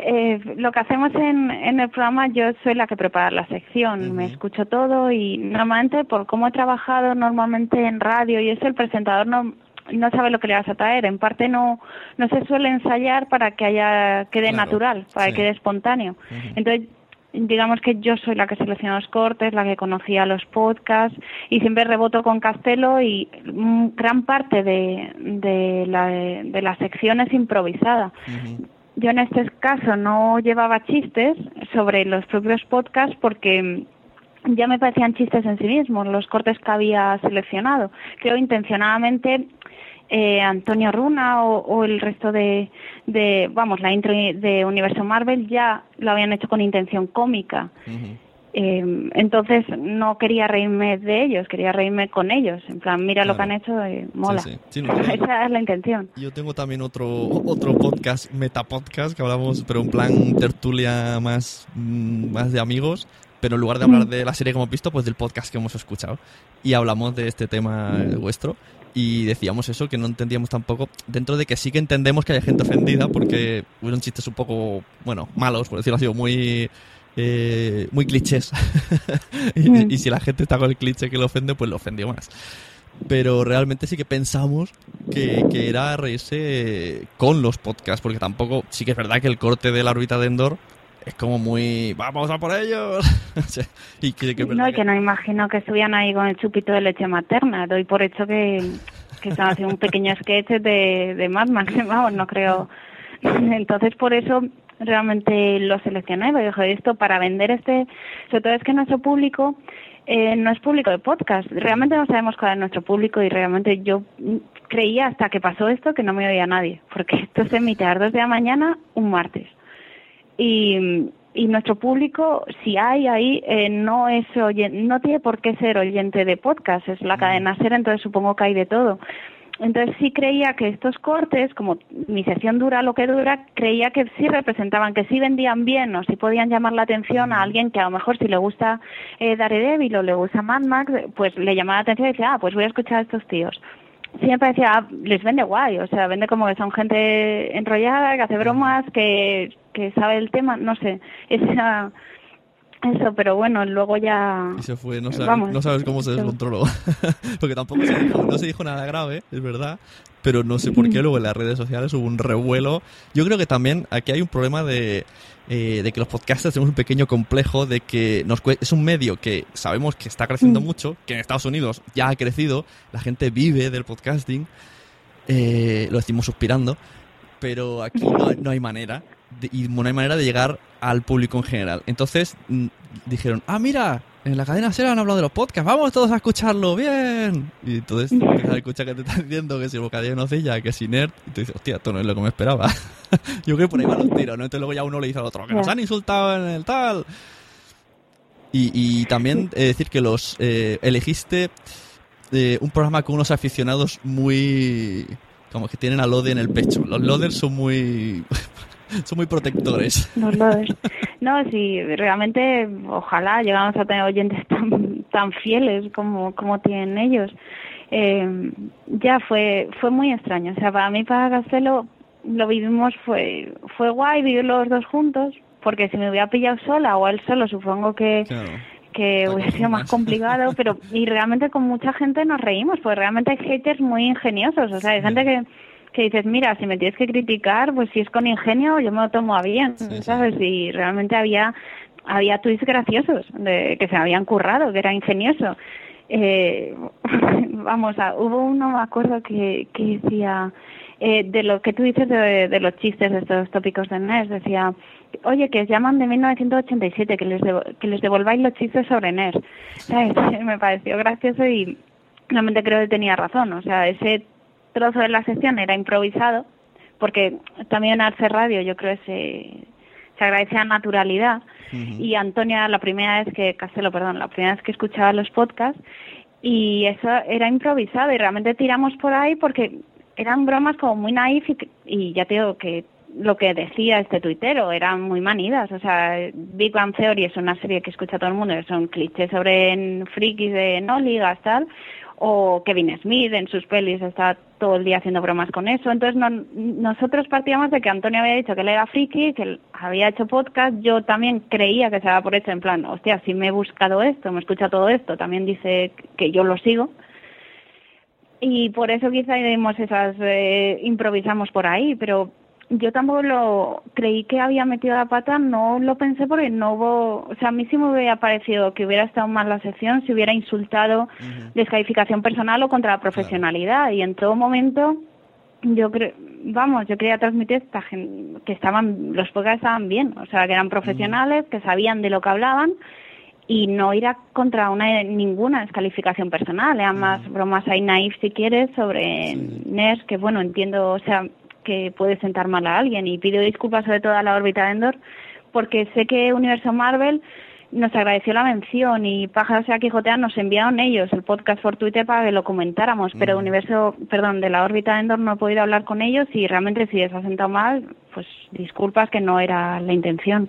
[SPEAKER 24] eh, lo que hacemos en, en el programa, yo soy la que prepara la sección, me escucho todo y normalmente por cómo he trabajado normalmente en radio y eso el presentador no no sabe lo que le vas a traer, en parte no no se suele ensayar para que haya quede
[SPEAKER 25] Claro,
[SPEAKER 24] natural, para
[SPEAKER 25] sí.
[SPEAKER 24] que quede espontáneo. Entonces digamos que yo soy la que selecciona los cortes, la que conocía los podcasts y siempre reboto con Castelo y mm, gran parte de, de, la, de la sección es improvisada. Yo en este caso no llevaba chistes sobre los propios podcasts porque ya me parecían chistes en sí mismos los cortes que había seleccionado. Creo intencionadamente eh, Antonio Runa o, o el resto de, de, vamos, la intro de Universo Marvel ya lo habían hecho con intención cómica. Eh, entonces no quería reírme de ellos, quería reírme con ellos. En plan, mira lo que han hecho, eh, mola.
[SPEAKER 4] Sí, sí. Sí, no, yo- *laughs*
[SPEAKER 24] Esa es la intención.
[SPEAKER 4] Yo tengo también otro, otro podcast, metapodcast, que hablamos, pero en plan tertulia más, mm, más de amigos, pero en lugar de hablar de la serie que hemos visto, pues del podcast que hemos escuchado. Y hablamos de este tema eh, vuestro. Y decíamos eso, que no entendíamos tampoco, dentro de que sí que entendemos que haya gente ofendida, porque fueron chistes un poco, bueno, malos, por decirlo así, muy... eh, muy clichés. *laughs* Y, y si la gente está con el cliché que le ofende pues lo ofendió más. Pero realmente sí que pensamos que, que era reírse con los podcasts, porque tampoco, sí que es verdad que el corte de la órbita de Endor es como muy, vamos a por ellos. *laughs* Y que, que
[SPEAKER 24] No, y que no imagino que estuvieran ahí con el chupito de leche materna. Doy por hecho que, que están haciendo un pequeño *laughs* sketch de, de Mad Max. *laughs* Vamos, no creo. Entonces, por eso realmente lo seleccioné. Porque dije, esto para vender este. Sobre todo es que nuestro público eh, no es público de podcast. Realmente no sabemos cuál es nuestro público y realmente yo creía hasta que pasó esto que no me oía nadie. Porque esto se emite a las 2 de la mañana un martes y, y nuestro público, si hay ahí, eh, no es oyen- no tiene por qué ser oyente de podcast, es la cadena ser, entonces supongo que hay de todo. Entonces sí creía que estos cortes, como mi sesión dura lo que dura, creía que sí representaban, que sí vendían bien o sí podían llamar la atención a alguien que a lo mejor si le gusta eh, Daredevil o le gusta Mad Max, pues le llamaba la atención y decía, ah, pues voy a escuchar a estos tíos sí me parecía, ah, les vende guay, o sea, vende como que son gente enrollada, que hace bromas, que, que sabe el tema, no sé, *laughs* esa, eso, pero bueno, luego ya...
[SPEAKER 4] Y se fue, no sabes,
[SPEAKER 24] Vamos.
[SPEAKER 4] no sabes cómo se descontroló. *laughs* Porque tampoco se dijo, no se dijo nada grave, es verdad. Pero no sé por qué luego en las redes sociales hubo un revuelo. Yo creo que también aquí hay un problema de, eh, de que los podcasters tenemos un pequeño complejo de que nos es un medio que sabemos que está creciendo
[SPEAKER 25] Mm.
[SPEAKER 4] mucho, que en Estados Unidos ya ha crecido, la gente vive del podcasting, eh, lo decimos suspirando, pero aquí no, hay- no hay manera y no hay manera de llegar al público en general. Entonces mm, dijeron, ah, mira, en la cadena SER han hablado de los podcasts, vamos todos a escucharlo, bien. Y entonces *laughs* empiezas a escuchar que te están diciendo que si el bocadillo de nocilla, que si nerd, y tú dices, hostia, esto no es lo que me esperaba. *laughs* Yo creo que por ahí van los tiros, ¿no? Entonces luego ya uno le dice al otro, que nos han insultado en el tal. Y, y también eh, decir que los eh, elegiste eh, un programa con unos aficionados muy como que tienen a Lode en el pecho. Los Loders son muy *laughs* son muy protectores. *laughs*
[SPEAKER 24] Los lodes. No, sí, realmente ojalá llegamos a tener oyentes tan, tan fieles como, como tienen ellos. Eh, ya fue fue muy extraño. O sea, para mí, para Castelo, lo vivimos, fue fue guay vivir los dos juntos, porque si me hubiera pillado sola o él solo, supongo que, que hubiera sido más complicado, pero y realmente con mucha gente nos reímos, pues realmente hay haters muy ingeniosos, o sea, hay gente que, que dices, mira, si me tienes que criticar, pues si es con ingenio, yo me lo tomo a bien, ¿sabes? Y realmente había había tweets graciosos de, que se habían currado, que era ingenioso. Eh, *laughs* vamos, a, hubo uno, me acuerdo, que, que decía, eh, de lo que tú dices de, de los chistes, de estos tópicos de NES, decía, oye, que os llaman de 1987, que les, devo- que les devolváis los chistes sobre NES. *laughs* ¿Sabes? *laughs* Me pareció gracioso y realmente creo que tenía razón. O sea, ese trozo de la sección era improvisado, porque también Arce Radio yo creo que se, se agradece la naturalidad. Y Antonia, la primera vez que, Castelo, perdón, la primera vez que escuchaba los podcasts, y eso era improvisado y realmente tiramos por ahí porque eran bromas como muy naif y, y ya te digo que lo que decía este tuitero eran muy manidas, o sea, Big Bang Theory es una serie que escucha todo el mundo, son clichés sobre frikis de no ligas tal, o Kevin Smith en sus pelis está todo el día haciendo bromas con eso. Entonces no, nosotros partíamos de que Antonio había dicho que él era friki, que él había hecho podcast. Yo también creía que se daba por eso en plan, hostia, si me he buscado esto, me escucha todo esto, también dice que yo lo sigo. Y por eso quizá esas, eh, improvisamos por ahí, pero yo tampoco lo creí que había metido la pata, no lo pensé porque no hubo, o sea, a mí sí me hubiera parecido que hubiera estado mal la sección si hubiera insultado descalificación personal o contra la profesionalidad. Y en todo momento yo creo, vamos, yo quería transmitir esta que estaban, los podcasts estaban bien, o sea, que eran profesionales, que sabían de lo que hablaban y no ir a contra una ninguna descalificación personal, eran más bromas ahí naif si quieres sobre NERS, que bueno, entiendo, o sea, que puede sentar mal a alguien y pido disculpas sobre todo a la órbita de Endor porque sé que Universo Marvel nos agradeció la mención y Pájaros y Quijotea nos enviaron ellos el podcast por Twitter para que lo comentáramos, pero Universo, perdón, de la órbita de Endor no he podido hablar con ellos y realmente si les ha sentado mal, pues disculpas que no era la intención.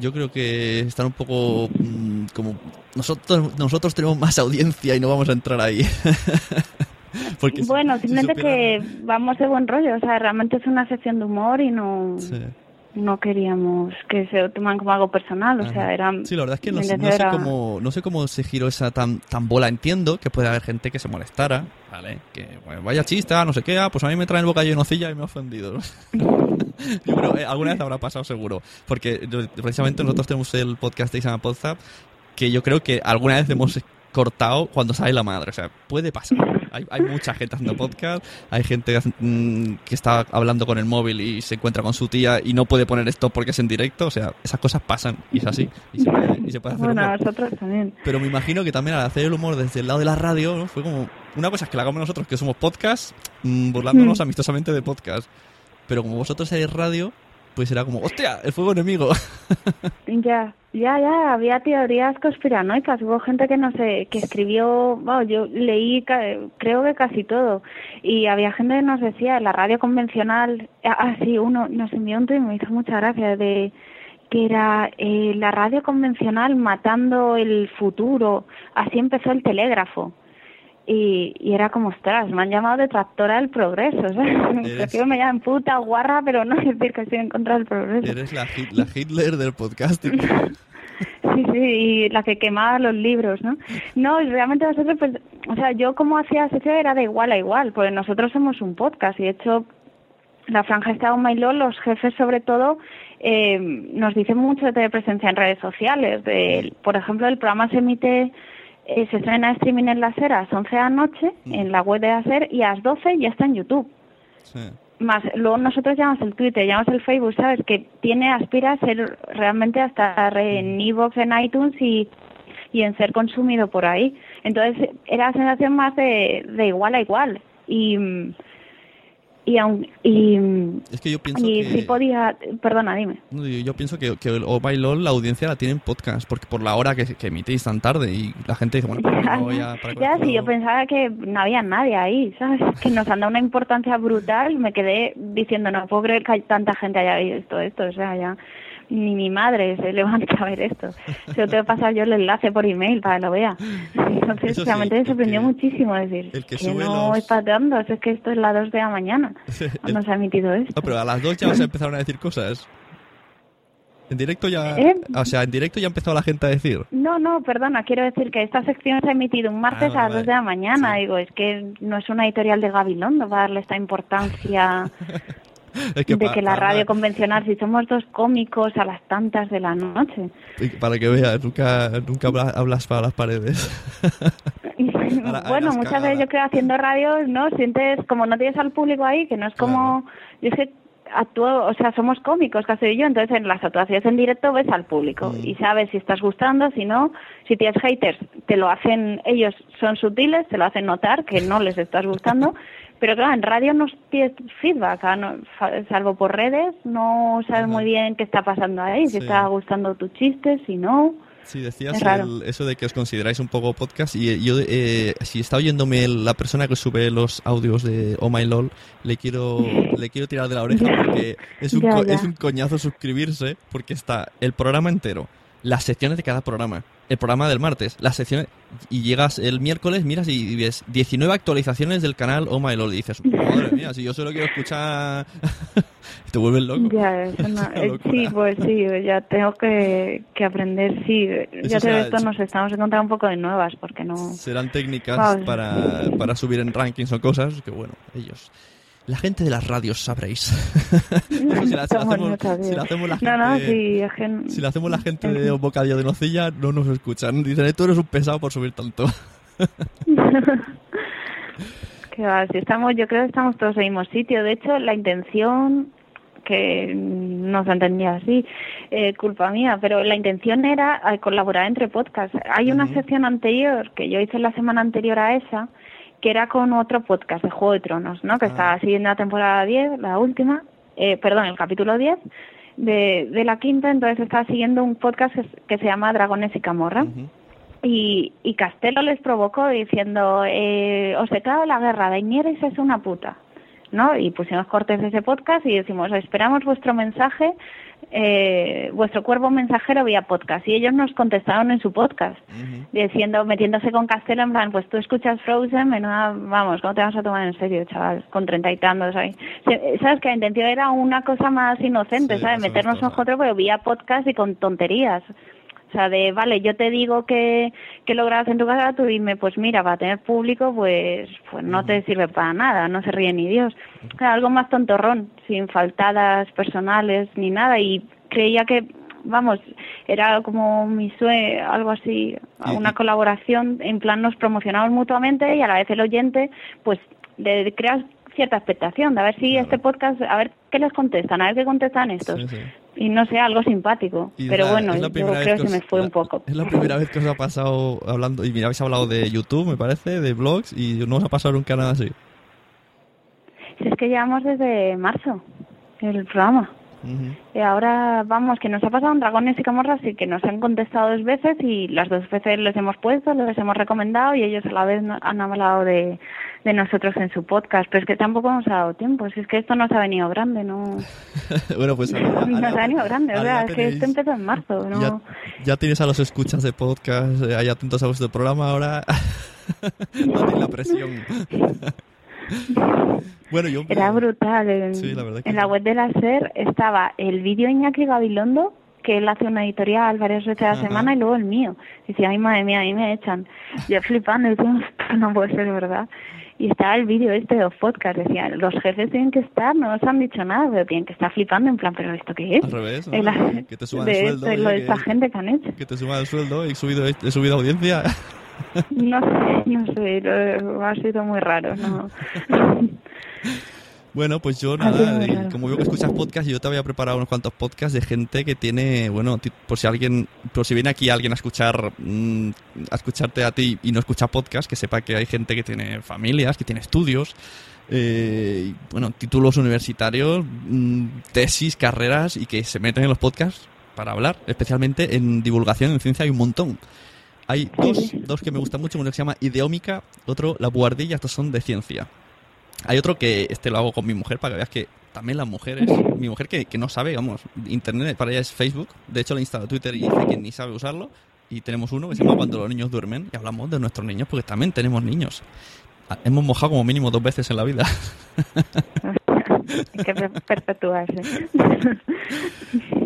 [SPEAKER 4] Yo creo que están un poco mm, como nosotros nosotros tenemos más audiencia y no vamos a entrar ahí. *laughs* *laughs*
[SPEAKER 24] bueno, simplemente que vamos de buen rollo, o sea, realmente es una sección de humor y no no queríamos que se toman como algo personal, o sea, era
[SPEAKER 4] Sí, la verdad es que no, sé cómo no sé cómo se giró esa tan tan bola, entiendo que puede haber gente que se molestara, ¿vale? Que vaya chista, ah, no sé qué, ah, pues a mí me traen boca nocilla y me ha ofendido. *laughs* Yo creo, eh, alguna vez habrá pasado seguro, porque precisamente nosotros tenemos el podcast de Isama Podzap que yo creo que alguna vez hemos cortado cuando sale la madre. O sea, puede pasar. Hay, hay mucha gente haciendo podcast, hay gente mm, que está hablando con el móvil y se encuentra con su tía y no puede poner esto porque es en directo. O sea, esas cosas pasan y es así. Y se puede, hacer
[SPEAKER 24] bueno, nosotros también.
[SPEAKER 4] Pero me imagino que también al hacer el humor desde el lado de la radio, ¿no? fue como. Una cosa es que la hagamos nosotros, que somos podcast, mm, burlándonos mm. amistosamente de podcast. Pero como vosotros seréis radio, pues era como, hostia, el fuego enemigo. *laughs*
[SPEAKER 24] ya, ya, ya, había teorías conspiranoicas, hubo gente que no sé, que escribió, bueno, yo leí creo que casi todo, y había gente que nos decía, la radio convencional, ah, ah uno nos envió un tweet, me hizo mucha gracia, de que era eh, la radio convencional matando el futuro, así empezó el telégrafo. Y, y, era como, ostras, me han llamado detractora del progreso, *laughs* ¿sabes? me llaman puta guarra, pero no *laughs* decir que estoy en contra del progreso.
[SPEAKER 4] Eres la, la Hitler del podcasting. *laughs*
[SPEAKER 24] sí, sí, y la que quemaba los libros, ¿no? No, realmente nosotros, pues, o sea, yo como hacía sesión era de igual a igual, porque nosotros somos un podcast y de hecho la franja está un mailón, los jefes sobre todo eh, nos dicen mucho de presencia en redes sociales. De, por ejemplo, el programa se emite eh, se estrena streaming en la SER a las 11 de la noche mm. en la web de la SER y a las 12 ya está en YouTube. Más, luego nosotros llamamos el Twitter, llamamos el Facebook, ¿sabes? Que tiene, aspira a ser realmente hasta en Evox, en iTunes y, y en ser consumido por ahí. Entonces era la sensación más de, de igual a igual. Y y aun, y
[SPEAKER 4] es que yo pienso
[SPEAKER 24] y
[SPEAKER 4] si
[SPEAKER 24] podía perdona dime.
[SPEAKER 4] Yo pienso que, que el Oh My LOL la audiencia la tiene en podcast porque por la hora que, que emitís tan tarde y la gente dice bueno pues no voy a *laughs*
[SPEAKER 24] ya sí yo pensaba que no había nadie ahí sabes que nos han dado una importancia brutal me quedé diciendo no puedo creer que hay tanta gente haya visto esto o sea ya ni mi madre se *laughs* levanta a ver esto. Se lo tengo que pasar yo el enlace por email para que lo vea. *laughs* Entonces, realmente me sorprendió muchísimo decir que, no es pateando, es que esto es las 2 de la mañana *laughs* cuando se ha emitido esto.
[SPEAKER 4] No, pero a las 2 ya se empezaron a decir cosas. En directo ya, ¿Eh? o sea, en directo ya empezó la gente a decir.
[SPEAKER 24] No, no, perdona, quiero decir que esta sección se ha emitido un martes ah, a las 2 de la mañana. Digo, es que no es una editorial de Gabilondo para darle esta importancia *laughs* de que la radio convencional, si somos dos cómicos a las tantas de la noche.
[SPEAKER 4] Para que veas, nunca, nunca hablas para las paredes. *laughs* *laughs*
[SPEAKER 24] bueno, muchas veces yo creo haciendo radio, ¿no? Sientes como no tienes al público ahí, que no es como... Yo sé actúo, o sea, somos cómicos, casi yo, entonces en las actuaciones en directo ves al público mm. y sabes si estás gustando, si no, si tienes haters, te lo hacen, ellos son sutiles, te lo hacen notar que no les estás gustando Pero claro, en radio no tienes feedback, salvo por redes, no sabes muy bien qué está pasando ahí, si está gustando tu chiste, si no.
[SPEAKER 4] Sí, decías eso de que os consideráis un poco podcast y yo, eh, si está oyéndome la persona que sube los audios de Oh My LOL, le quiero, *laughs* le quiero tirar de la oreja porque es un, es un coñazo suscribirse porque está el programa entero, las secciones de cada programa, el programa del martes, las secciones, y llegas el miércoles, miras y ves 19 actualizaciones del canal Oh My Lord y dices, madre mía, si yo solo quiero escuchar... *laughs* te vuelves loco.
[SPEAKER 24] Ya, eso *laughs* no- sí, pues sí, ya tengo que, que aprender, sí. Ya te esto nos estamos encontrando un poco de nuevas, porque no...
[SPEAKER 4] Serán técnicas para, para subir en rankings o cosas que, bueno, ellos... La gente de las radios sabréis. *laughs* si, la, si la
[SPEAKER 24] Estamos
[SPEAKER 4] hacemos, si la hacemos la gente,
[SPEAKER 24] No, no,
[SPEAKER 4] si la hacemos la gente de un bocadillo de nocilla, no nos escuchan. Dicen, tú eres un pesado por subir tanto. *laughs*
[SPEAKER 24] Que va, si estamos, yo creo que estamos todos en el mismo sitio. De hecho, la intención, que no se entendía así, eh, culpa mía, pero la intención era eh, colaborar entre podcasts. Hay una sección anterior que yo hice la semana anterior a esa, que era con otro podcast de Juego de Tronos, ¿no? Que estaba siguiendo la temporada 10, la última, eh, perdón, el capítulo 10 de, de la quinta, entonces estaba siguiendo un podcast que, que se llama Dragones y Camorra. Y, y Castelo les provocó diciendo, eh, os declaro la guerra, Daenerys es una puta, ¿no? Y pusimos cortes de ese podcast y decimos, esperamos vuestro mensaje, eh, vuestro cuervo mensajero vía podcast. Y ellos nos contestaron en su podcast, diciendo, metiéndose con Castelo en plan, pues tú escuchas Frozen, menuda, vamos, ¿cómo te vas a tomar en serio, chaval? Con treinta y tantos ahí. Sabes que la intención era una cosa más inocente, ¿sabes? Meternos nosotros, pero vía podcast y con tonterías. O sea, de, vale, yo te digo que, que lo grabas en tu casa, tú dime, pues mira, para tener público, pues, pues no te sirve para nada, no se ríe ni Dios. O sea, algo más tontorrón, sin faltadas personales ni nada. Y creía que, vamos, era como mi sueño, algo así, una colaboración, en plan nos promocionamos mutuamente y a la vez el oyente, pues, le creas cierta expectación de a ver si este podcast, a ver qué les contestan, a ver qué contestan estos. Y no sé, algo simpático.
[SPEAKER 4] Y
[SPEAKER 24] Pero
[SPEAKER 4] la-
[SPEAKER 24] bueno, yo creo
[SPEAKER 4] que os-
[SPEAKER 24] me fue
[SPEAKER 4] la-
[SPEAKER 24] un poco.
[SPEAKER 4] Es la primera vez que os ha pasado hablando, y mira, habéis hablado de YouTube, me parece, de blogs, y no os ha pasado nunca nada así.
[SPEAKER 24] Si es que llevamos desde marzo el programa. Y ahora vamos, que nos ha pasado en Dragones y Camorras y que nos han contestado dos veces y las dos veces les hemos puesto, les hemos recomendado y ellos a la vez han hablado de, de nosotros en su podcast. Pero es que tampoco nos ha dado tiempo, si es que esto nos ha venido grande, ¿no? *laughs*
[SPEAKER 4] bueno, pues ahora- *laughs*
[SPEAKER 24] Nos ha venido grande, o sea, es que esto empezó en marzo, ¿no?
[SPEAKER 4] ya, ya tienes a los escuchas de podcast eh, ahí atentos a vuestro programa, ahora *laughs* no la presión. Bueno, yo...
[SPEAKER 24] Era brutal. En,
[SPEAKER 4] Sí, la verdad que
[SPEAKER 24] en la web de la SER estaba el vídeo de Iñaki Gabilondo, que él hace una editorial varias veces a la semana, y luego el mío. Decía, ay, madre mía, a mí me echan. Yo flipando, y decía, "Esto no puede ser verdad. Y estaba el vídeo este de los podcasts, decían, los jefes tienen que estar, no nos han dicho nada, pero tienen que estar flipando, en plan, ¿pero esto qué es?
[SPEAKER 4] Al revés, ¿no? Que te suban
[SPEAKER 24] de
[SPEAKER 4] el
[SPEAKER 24] esto,
[SPEAKER 4] sueldo,
[SPEAKER 24] y lo de
[SPEAKER 4] oye,
[SPEAKER 24] esta
[SPEAKER 4] que-
[SPEAKER 24] gente que han hecho.
[SPEAKER 4] que te suba el sueldo, he subido, he subido audiencia. *laughs*
[SPEAKER 24] No sé, no sé, lo- ha sido muy raro, ¿no? *laughs*
[SPEAKER 4] Bueno, pues yo nada, y como veo que escuchas podcast, yo te había preparado unos cuantos podcasts de gente que tiene, bueno, por si alguien, por si viene aquí alguien a escuchar, mm, a escucharte a ti y no escucha podcast, que sepa que hay gente que tiene familias, que tiene estudios, eh, bueno, títulos universitarios, mm, tesis, carreras y que se meten en los podcasts para hablar, especialmente en divulgación en ciencia hay un montón. Hay dos, dos que me gustan mucho, uno que se llama Ideómica, otro La Buhardilla, estos son de ciencia. Hay otro que este lo hago con mi mujer para que veas que también las mujeres, mi mujer que, que no sabe, vamos, internet para ella es Facebook, de hecho le instala Twitter y dice que ni sabe usarlo, y tenemos uno que se llama Cuando los niños duermen, y hablamos de nuestros niños porque también tenemos niños. Ah, Hemos mojado como mínimo dos veces en la vida.
[SPEAKER 24] Hay *laughs* que per- perpetuarse.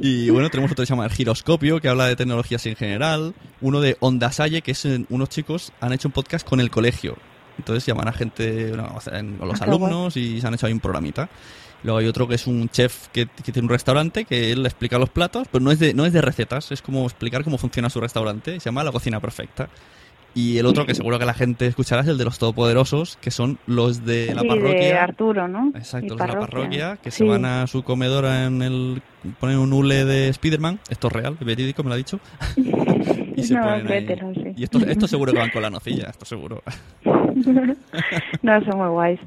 [SPEAKER 4] Y bueno, tenemos otro que se llama El Giroscopio, que habla de tecnologías en general. Uno de Onda Salle, que es unos chicos han hecho un podcast con el colegio. Entonces llaman a gente, bueno, a los
[SPEAKER 24] Ah,
[SPEAKER 4] alumnos y se han hecho ahí un programita. Luego hay otro que es un chef que, que tiene un restaurante que él explica los platos, pero no es de, no es de recetas, es como explicar cómo funciona su restaurante. Se llama La Cocina Perfecta. Y el otro que seguro que la gente escuchará es el de los Todopoderosos, que son los de la
[SPEAKER 24] Sí,
[SPEAKER 4] parroquia.
[SPEAKER 24] de Arturo, ¿no?
[SPEAKER 4] Exacto, los de la parroquia, que
[SPEAKER 24] Sí.
[SPEAKER 4] se van a su comedora en el... ponen un hule de Spiderman, esto es real, verídico, me lo ha dicho. *laughs* y se
[SPEAKER 24] No,
[SPEAKER 4] ponen ahí.
[SPEAKER 24] sí.
[SPEAKER 4] Y esto, esto seguro que van con la nocilla, esto seguro. *laughs* *laughs*
[SPEAKER 24] no, son muy guays.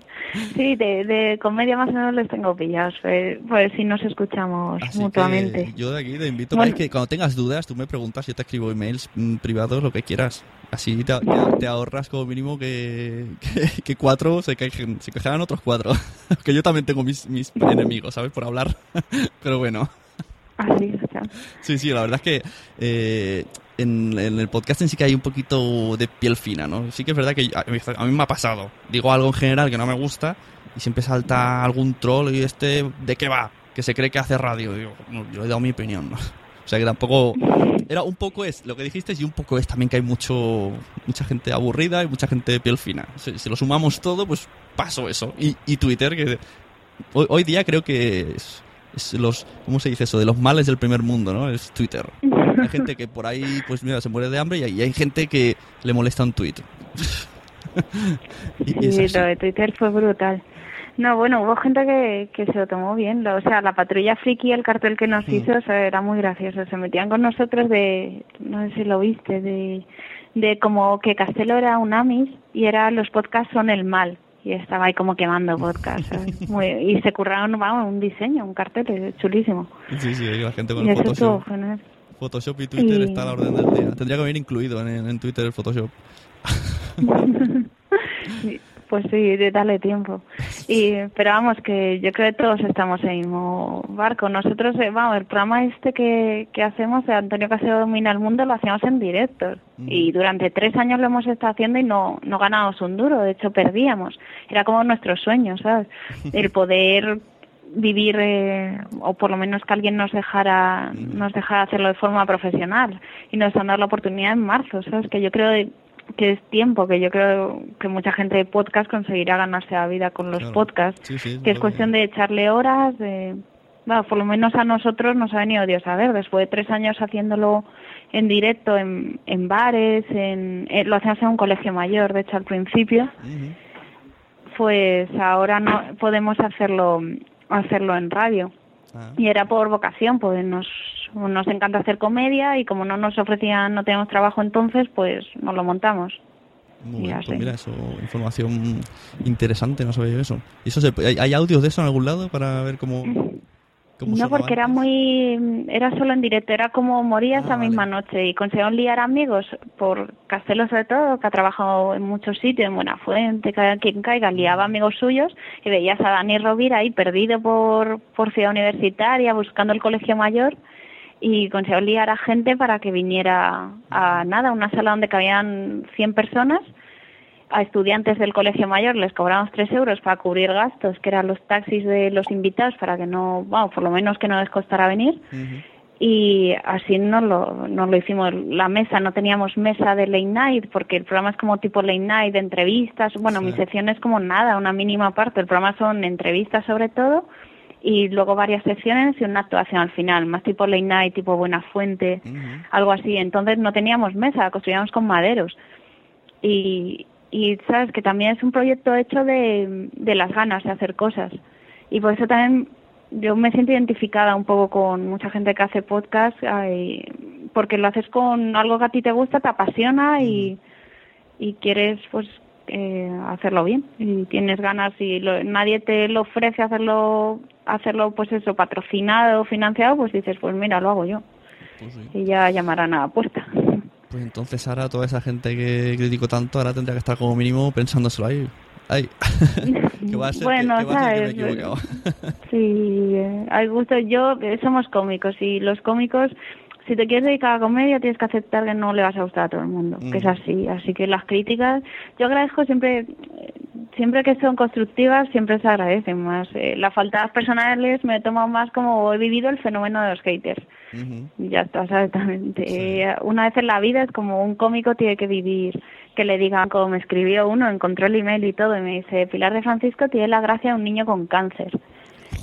[SPEAKER 24] Sí, de, de comedia más o menos les tengo pillados, pues, pues si nos escuchamos
[SPEAKER 4] Así
[SPEAKER 24] mutuamente.
[SPEAKER 4] yo de aquí te invito
[SPEAKER 24] Bueno.
[SPEAKER 4] que cuando tengas dudas, tú me preguntas, yo te escribo emails mm, privados, lo que quieras. Así te, te- te ahorras como mínimo que, que, que cuatro se, quejen, se quejarán otros cuatro. *laughs* que yo también tengo mis, mis enemigos, ¿sabes? Por hablar. *laughs* Pero bueno.
[SPEAKER 24] Así, o sea.
[SPEAKER 4] Sí, sí, la verdad es que eh, en, en el podcasting sí que hay un poquito de piel fina, ¿no? Sí que es verdad que a mí, me ha pasado. Digo algo en general que no me gusta y siempre salta algún troll y este, ¿de qué va? Que se cree que hace radio. No, yo he dado mi opinión, ¿no? O sea que tampoco... Era un poco es lo que dijiste y un poco es también que hay mucho mucha gente aburrida y mucha gente de piel fina. Si, si lo sumamos todo, pues paso eso. Y, y Twitter, que hoy, hoy día creo que es, es los... ¿Cómo se dice eso? De los males del primer mundo, ¿no? Es Twitter. Hay gente que por ahí, pues mira, se muere de hambre y hay, y hay gente que le molesta un *laughs* es
[SPEAKER 24] Sí, lo de Twitter fue brutal. No, bueno, hubo gente que, que se lo tomó bien. O sea, la patrulla friki, el cartel que nos hizo, o sea, era muy gracioso. Se metían con nosotros de, no sé si lo viste, de, de como que Castelo era un Amis y era los podcasts son el mal. Y estaba ahí como quemando podcasts. *laughs* Muy- y se curraron vamos, un diseño, un cartel chulísimo.
[SPEAKER 4] Sí, sí, la gente con
[SPEAKER 24] Y
[SPEAKER 4] el
[SPEAKER 24] eso
[SPEAKER 4] Photoshop. y Twitter
[SPEAKER 24] Y-
[SPEAKER 4] está a la orden del día. Tendría que venir incluido en, en Twitter el Photoshop. *laughs*
[SPEAKER 24] Pues sí, de darle tiempo. Y, pero vamos, que yo creo que todos estamos en el mismo barco. Nosotros, eh, vamos, el programa este que, que hacemos, de Antonio Casero Domina el Mundo, lo hacíamos en directo. Y durante tres años lo hemos estado haciendo y no, no ganábamos un duro, de hecho perdíamos. Era como nuestro sueño, ¿sabes? *laughs* El poder vivir eh, o por lo menos que alguien nos dejara nos dejara hacerlo de forma profesional y nos han dado la oportunidad en marzo sabes que yo creo que es tiempo que yo creo que mucha gente de podcast conseguirá ganarse la vida con los
[SPEAKER 4] Claro.
[SPEAKER 24] podcasts
[SPEAKER 4] Sí, sí,
[SPEAKER 24] que es cuestión de echarle horas de bueno, por lo menos a nosotros nos ha venido Dios a ver después de tres años haciéndolo en directo en, en bares en, eh, lo hacíamos en un colegio mayor de hecho al principio. Pues ahora no podemos hacerlo hacerlo en radio. Y era por vocación pues nos nos encanta hacer comedia y como no nos ofrecían no teníamos trabajo entonces pues nos lo montamos.
[SPEAKER 4] Muy bien, pues mira, eso, información interesante, no sabía yo eso. ¿Y eso se, hay, hay audios de eso en algún lado para ver cómo *laughs*
[SPEAKER 24] no porque era muy era solo en directo era como moría
[SPEAKER 4] Ah,
[SPEAKER 24] esa misma noche y consiguieron liar amigos por Castelo sobre todo que ha trabajado en muchos sitios en Buenafuente quien caiga liaba amigos suyos y veías a Dani Rovira ahí perdido por por ciudad universitaria buscando el colegio mayor y consiguió liar a gente para que viniera a nada, una sala donde cabían 100 personas, a estudiantes del colegio mayor les cobramos 3 euros para cubrir gastos, que eran los taxis de los invitados, para que no, bueno, por lo menos que no les costara venir. Y así no lo, no lo hicimos. La mesa, no teníamos mesa de late night, porque el programa es como tipo late night, de entrevistas. Bueno, mi sección es como nada, una mínima parte. El programa son entrevistas sobre todo y luego varias secciones y una actuación al final, más tipo late night, tipo Buena Fuente, algo así. Entonces no teníamos mesa, construíamos con maderos. Y, y sabes que también es un proyecto hecho de, de las ganas de hacer cosas. Y por eso también yo me siento identificada un poco con mucha gente que hace podcast, ay, porque lo haces con algo que a ti te gusta, te apasiona y, y quieres pues eh, hacerlo bien. Y tienes ganas y lo- nadie te lo ofrece hacerlo hacerlo pues eso patrocinado financiado pues dices pues mira lo hago yo. Y ya llamarán a la puerta
[SPEAKER 4] Pues entonces ahora toda esa gente que critico tanto ahora tendría que estar como mínimo pensándoselo ahí. Ay, *laughs* que va a ser,
[SPEAKER 24] Bueno,
[SPEAKER 4] que, que va a ser que me he
[SPEAKER 24] sabes,
[SPEAKER 4] equivocado.
[SPEAKER 24] Sí, eh, al gusto. Yo, somos cómicos y los cómicos, si te quieres dedicar a la comedia, tienes que aceptar que no le vas a gustar a todo el mundo, que es
[SPEAKER 25] Mm.
[SPEAKER 24] así. Así que las críticas, yo agradezco siempre, siempre que son constructivas, siempre se agradecen más. Eh, las faltas personales me he tomado más como he vivido el fenómeno de los haters. Y Ya está, exactamente. Eh, Una vez en la vida es como un cómico tiene que vivir, que le digan como me escribió uno, encontró el email y todo, y me dice, Pilar de Francisco tiene la gracia de un niño con cáncer.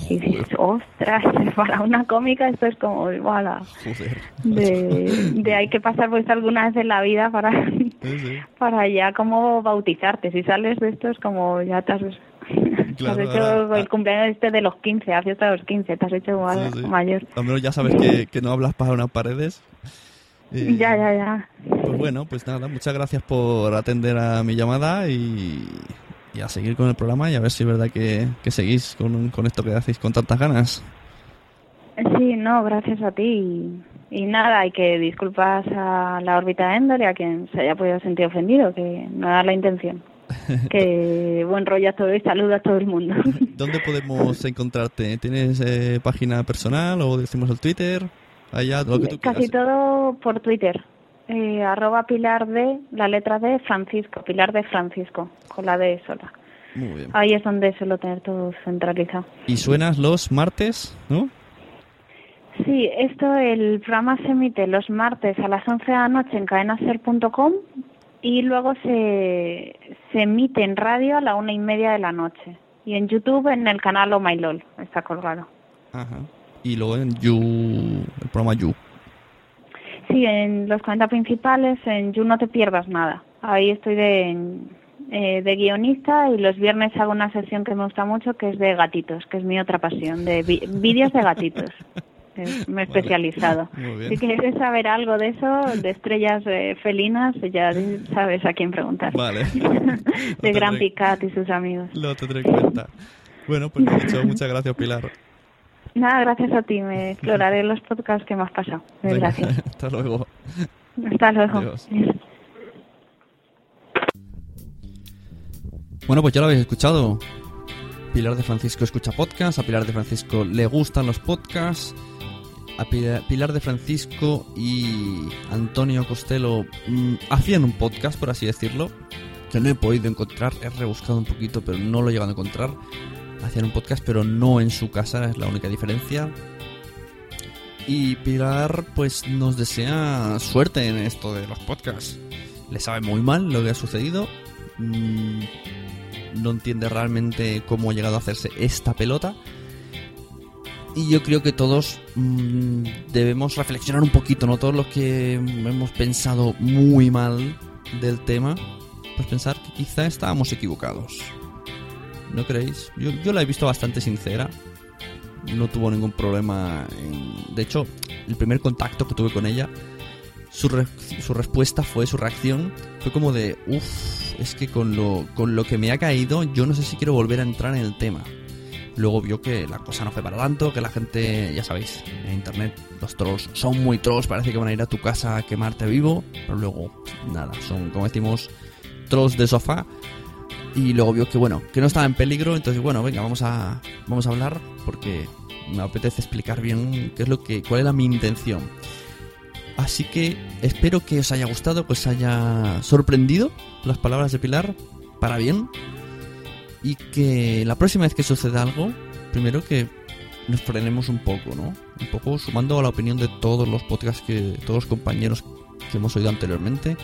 [SPEAKER 24] Y dices, ostras, *laughs* para una cómica esto es como, voilà, de, de hay que pasar pues alguna vez en la vida para, *laughs* para ya como bautizarte. Si sales de esto es como ya te has, *laughs* te has
[SPEAKER 4] Claro,
[SPEAKER 24] hecho
[SPEAKER 4] ahora-
[SPEAKER 24] el cumpleaños este de los 15, la fiesta de los 15, te has hecho ma-
[SPEAKER 4] Sí, sí.
[SPEAKER 24] mayor.
[SPEAKER 4] Al menos ya sabes que, que no hablas para unas paredes.
[SPEAKER 24] Ya, ya, ya.
[SPEAKER 4] Pues bueno, pues nada, muchas gracias por atender a mi llamada y, y a seguir con el programa y a ver si es verdad que, que seguís con, con esto que hacéis con tantas ganas.
[SPEAKER 24] Sí, no, gracias a ti. Y, y nada, hay que disculpas a la órbita de Endor y a quien se haya podido sentir ofendido, que no era la intención. *laughs* que buen rollo a todo y saludo a todo el mundo. *laughs*
[SPEAKER 4] ¿Dónde podemos encontrarte? ¿Tienes eh, página personal o decimos el Twitter? Allá, lo que tú
[SPEAKER 24] Casi
[SPEAKER 4] quieras.
[SPEAKER 24] todo por Twitter. Eh, arroba pilar de, la letra de Francisco, pilar de Francisco, con la D sola.
[SPEAKER 4] Muy bien.
[SPEAKER 24] Ahí es donde suelo tener todo centralizado.
[SPEAKER 4] Y suenas los martes, ¿no?
[SPEAKER 24] Sí, esto, el programa se emite los martes a las 11 de la noche en cadenaser.com y luego se, se emite en radio a la una y media de la noche. Y en YouTube en el canal Oh My LOL, está colgado.
[SPEAKER 4] Ajá. Y luego en You, el programa You.
[SPEAKER 24] Sí, en los 40 principales, en You No Te Pierdas Nada. Ahí estoy de, eh, de guionista y los viernes hago una sesión que me gusta mucho que es de gatitos, que es mi otra pasión, de vídeos de gatitos. *laughs* Es- Me he especializado. *laughs* Si quieres saber algo de eso, de estrellas eh, felinas, ya sabes a quién preguntar.
[SPEAKER 4] Vale. *laughs*
[SPEAKER 24] de Gran Picat y sus amigos.
[SPEAKER 4] Lo tendré en cuenta. Bueno, pues mucho- muchas gracias, Pilar.
[SPEAKER 24] Nada, gracias a ti. Me exploraré los podcasts que me has pasado.
[SPEAKER 4] Venga,
[SPEAKER 24] Gracias. *laughs*
[SPEAKER 4] Hasta luego.
[SPEAKER 24] Hasta luego.
[SPEAKER 4] Adiós. Bueno, pues ya lo habéis escuchado. Pilar de Francisco escucha podcast, a Pilar de Francisco le gustan los podcasts, a Pila- Pilar de Francisco y Antonio Costello mm, hacían un podcast, por así decirlo, que no he podido encontrar, he rebuscado un poquito, pero no lo he llegado a encontrar. Hacían un podcast, pero no en su casa, es la única diferencia. Y Pilar, pues nos desea suerte en esto de los podcasts. Le sabe muy mal lo que ha sucedido. Mm, no entiende realmente cómo ha llegado a hacerse esta pelota. Y yo creo que todos mm, debemos reflexionar un poquito, ¿no? Todos los que hemos pensado muy mal del tema, pues pensar que quizá estábamos equivocados. ¿No creéis? Yo, yo la he visto bastante sincera. No tuvo ningún problema. De hecho, el primer contacto que tuve con ella, su, su respuesta fue, su reacción, fue como de, uff, es que con lo, con lo que me ha caído, yo no sé si quiero volver a entrar en el tema. Luego vio que la cosa no fue para tanto, que la gente, ya sabéis, en internet los trolls son muy trolls, parece que van a ir a tu casa a quemarte vivo, pero luego, nada, son, como decimos, trolls de sofá. Y luego vio que, bueno, que no estaba en peligro, entonces, bueno, venga, vamos a, vamos a hablar porque me apetece explicar bien qué es lo que, cuál era mi intención. Así que espero que os haya gustado, que os haya sorprendido las palabras de Pilar para bien. Y que la próxima vez que suceda algo, primero que nos frenemos un poco, ¿no? Un poco sumando a la opinión de todos los podcasts que, todos los compañeros que hemos oído anteriormente.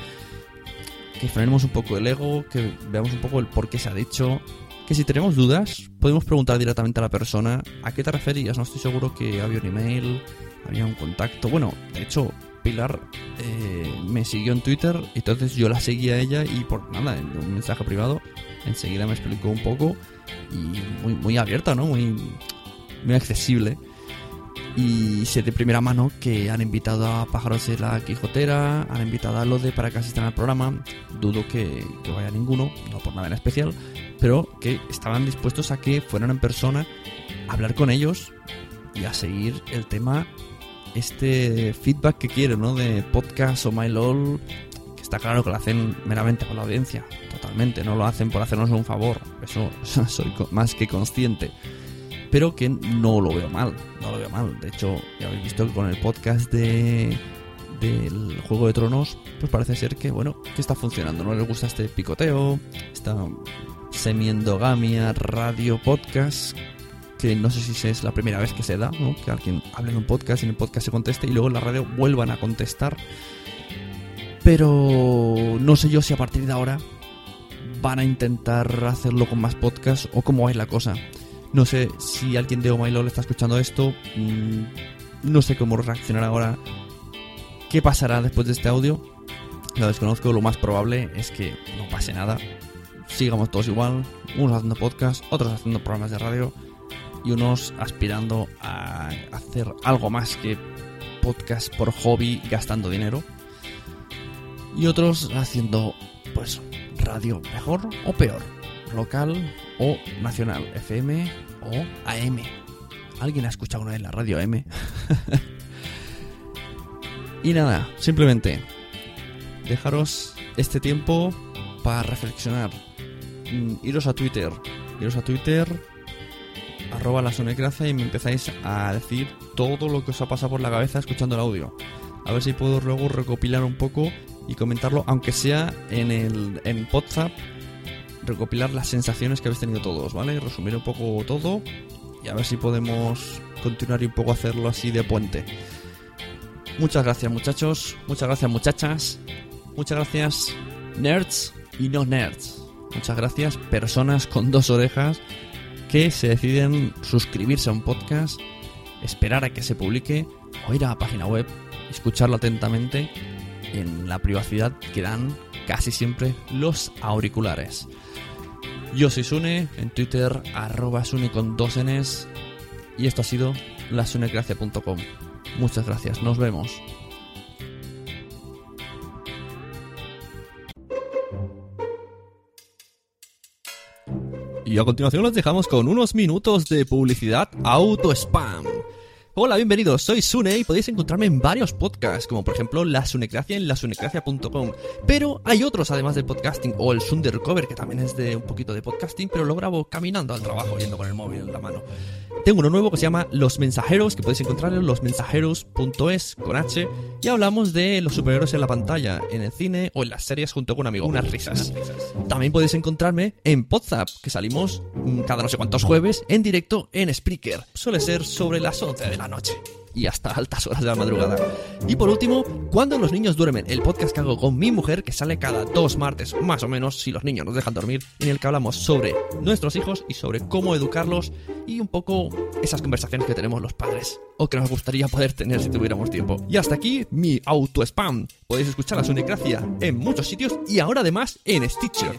[SPEAKER 4] Que frenemos un poco el ego, que veamos un poco el por qué se ha dicho. Que si tenemos dudas, podemos preguntar directamente a la persona a qué te referías. No estoy seguro que había un email, había un contacto. Bueno, de hecho, Pilar eh, me siguió en Twitter, entonces yo la seguí a ella y por nada, en un mensaje privado, enseguida me explicó un poco y muy, muy abierta, ¿no? Muy, muy accesible. Y sé de primera mano que han invitado a Pájaros de la Quijotera, han invitado a Lode para que asistan al programa. Dudo que, que vaya ninguno, no por nada en especial, pero que estaban dispuestos a que fueran en persona a hablar con ellos y a seguir el tema este feedback que quiero, ¿no? De podcast o MyLOL, que está claro que lo hacen meramente por la audiencia, totalmente, no lo hacen por hacernos un favor, eso, *laughs* soy más que consciente. Pero que no lo veo mal, no lo veo mal. De hecho, ya habéis visto que con el podcast de del Juego de Tronos, pues parece ser que, bueno, que está funcionando, ¿no? Les gusta este picoteo, esta semi-endogamia radio podcast, que no sé si es la primera vez que se da, ¿no? Que alguien hable en un podcast y en el podcast se conteste y luego en la radio vuelvan a contestar. Pero no sé yo si a partir de ahora van a intentar hacerlo con más podcasts o cómo es la cosa. No sé si alguien de Oh My está escuchando esto. mm, no sé cómo reaccionar ahora. ¿Qué pasará después de este audio? Lo desconozco. Lo más probable es que no pase nada. Sigamos todos igual. Unos haciendo podcast, otros haciendo programas de radio y unos aspirando a hacer algo más que podcast por hobby gastando dinero y otros haciendo pues radio mejor o peor local o nacional FM o AM ¿alguien ha escuchado una vez la radio AM? *laughs* y nada simplemente dejaros este tiempo para reflexionar Mm, iros a Twitter iros a Twitter arroba la sonecracia y me empezáis a decir todo lo que os ha pasado por la cabeza escuchando el audio. A ver si puedo luego recopilar un poco y comentarlo, aunque sea en el en WhatsApp, recopilar las sensaciones que habéis tenido todos, ¿vale? Resumir un poco todo y a ver si podemos continuar y un poco hacerlo así de puente. Muchas gracias muchachos, muchas gracias muchachas, muchas gracias nerds y no nerds. Muchas gracias personas con dos orejas que se deciden suscribirse a un podcast, esperar a que se publique o ir a la página web, escucharlo atentamente en la privacidad que dan casi siempre los auriculares. Yo soy Sune, en Twitter arroba Sune con dos Ns y esto ha sido lasunecracia.com. Muchas gracias, nos vemos. Y a continuación los dejamos con unos minutos de publicidad auto spam. Hola, bienvenidos, soy Sune y podéis encontrarme en varios podcasts, como por ejemplo La Sunecracia en lasunecracia.com. Pero hay otros además del podcasting, o el Sundercover, que también es de un poquito de podcasting, pero lo grabo caminando al trabajo, yendo con el móvil en la mano. Tengo uno nuevo que se llama Los Mensajeros, que podéis encontrar en losmensajeros.es con H, y hablamos de los superhéroes en la pantalla, en el cine o en las series junto con un amigo. Unas risas. También podéis encontrarme en Podzap, que salimos cada no sé cuántos jueves en directo en Spreaker. Suele ser sobre las 11 de la noche y hasta altas horas de la madrugada. Y por último, Cuando los niños duermen, el podcast que hago con mi mujer, que sale cada dos martes, más o menos, si los niños nos dejan dormir, en el que hablamos sobre nuestros hijos y sobre cómo educarlos y un poco esas conversaciones que tenemos los padres, o que nos gustaría poder tener si tuviéramos tiempo. Y hasta aquí mi auto spam. Podéis escuchar la Sunecracia en muchos sitios y ahora además en Stitcher.